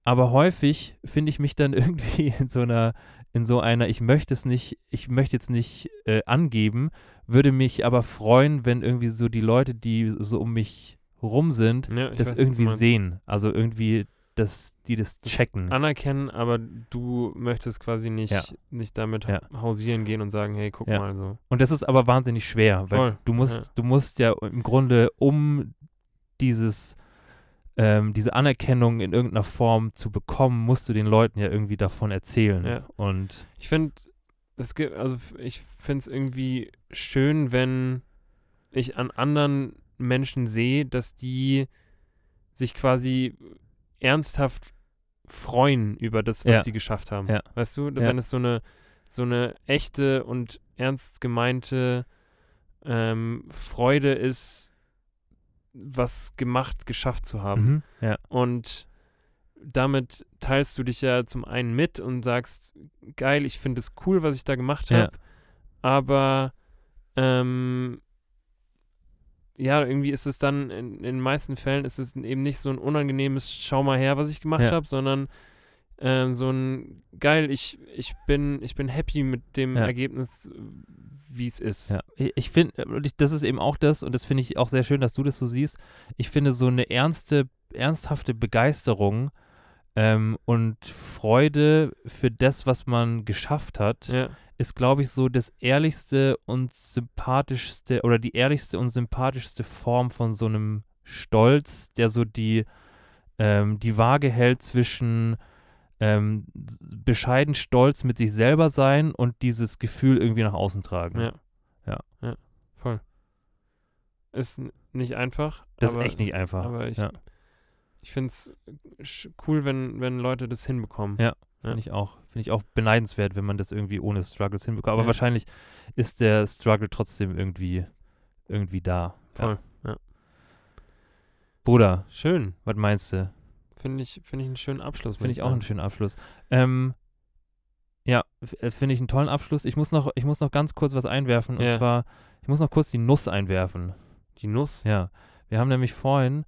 aber häufig finde ich mich dann irgendwie in so einer, in so einer, ich möchte es nicht, ich möchte jetzt nicht äh, angeben, würde mich aber freuen, wenn irgendwie so die Leute, die so um mich rum sind, ja das weiß, irgendwie sehen. Also irgendwie, dass die das Das checken. Anerkennen, aber du möchtest quasi nicht, Ja. nicht damit Ja. hausieren gehen und sagen, hey, guck Ja. mal so. Und das ist aber wahnsinnig schwer, weil Voll, du musst, ja. du musst ja im Grunde, um dieses, ähm, diese Anerkennung in irgendeiner Form zu bekommen, musst du den Leuten ja irgendwie davon erzählen. Und Ich finde, es gibt, also ich finde es irgendwie schön, wenn ich an anderen Menschen sehe, dass die sich quasi ernsthaft freuen über das, was Ja. sie geschafft haben. Ja. Weißt du, Ja. wenn es so eine, so eine echte und ernst gemeinte ähm, Freude ist, was gemacht, geschafft zu haben. Mhm. Ja. Und damit teilst du dich ja zum einen mit und sagst, geil, ich finde es cool, was ich da gemacht Ja. habe. Aber ähm, ja, irgendwie ist es dann, in, in den meisten Fällen ist es eben nicht so ein unangenehmes Schau mal her, was ich gemacht Ja. habe, sondern ähm, so ein geil, ich, ich bin, ich bin happy mit dem Ja. Ergebnis, wie es ist. Ja, ich, finde, das ist eben auch das, und das finde ich auch sehr schön, dass du das so siehst. Ich finde so eine ernste, ernsthafte Begeisterung ähm, und Freude für das, was man geschafft hat, Ja. Ist, glaube ich, so das ehrlichste und sympathischste oder die ehrlichste und sympathischste Form von so einem Stolz, der so die, ähm, die Waage hält zwischen ähm, bescheiden Stolz mit sich selber sein und dieses Gefühl irgendwie nach außen tragen. Ja. Ja. Ja, voll. Ist nicht einfach. Das aber, ist echt nicht einfach. Aber ich, ja, ich finde es cool, wenn, wenn Leute das hinbekommen. Ja. Ja. finde ich auch. Finde ich auch beneidenswert, wenn man das irgendwie ohne Struggles hinbekommt. Aber Ja. wahrscheinlich ist der Struggle trotzdem irgendwie, irgendwie da. Voll. Ja. Ja. Bruder, Schön. was meinst du? Finde ich, finde ich einen schönen Abschluss. Finde ich auch einen schönen Abschluss. Ähm, ja, äh, finde ich einen tollen Abschluss. Ich muss noch, ich muss noch ganz kurz was einwerfen. Und zwar, ich muss noch kurz die Nuss einwerfen. Die Nuss. Ja. Wir haben nämlich vorhin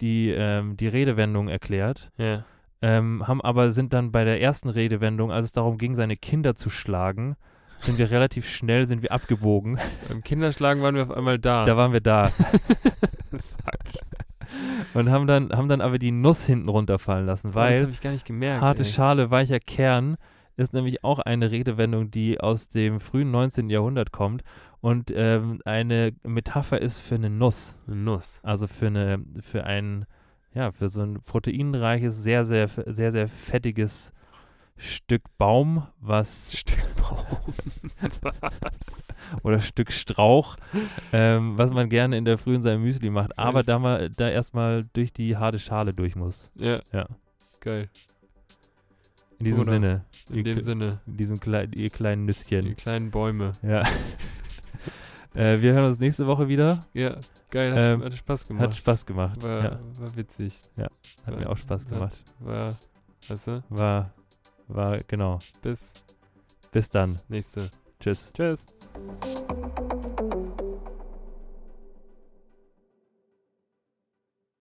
die, ähm, die Redewendung erklärt, Ja. Ähm, haben aber sind dann bei der ersten Redewendung, als es darum ging, seine Kinder zu schlagen, sind wir relativ schnell, sind wir abgebogen. Beim Kinderschlagen waren wir auf einmal da. Da waren wir da. Und haben dann, haben dann aber die Nuss hinten runterfallen lassen, das weil gemerkt. Harte ey. Schale, weicher Kern ist nämlich auch eine Redewendung, die aus dem frühen 19. Jahrhundert kommt und ähm, eine Metapher ist für eine Nuss. Eine Nuss. Also für eine, für ein, ja, für so ein proteinreiches, sehr, sehr, sehr, sehr fettiges Stück Baum, was Stück Baum. Was? oder Stück Strauch, ähm, was man gerne in der Früh in seinem Müsli macht, aber da mal da erstmal durch die harte Schale durch muss. Ja. Ja. Geil. In diesem Oder Sinne, In dem kle- Sinne. in diesem klei ihr kleinen Die Nüsschen. kleinen Bäume. Ja. äh, wir hören uns nächste Woche wieder. Ja. Geil. Hat, Ähm, hat Spaß gemacht. Hat Spaß gemacht. war, ja, war witzig. hat mir auch Spaß gemacht. Hat, war, weißt du, War, war, genau. bis Bis dann. nächste. Tschüss. Tschüss.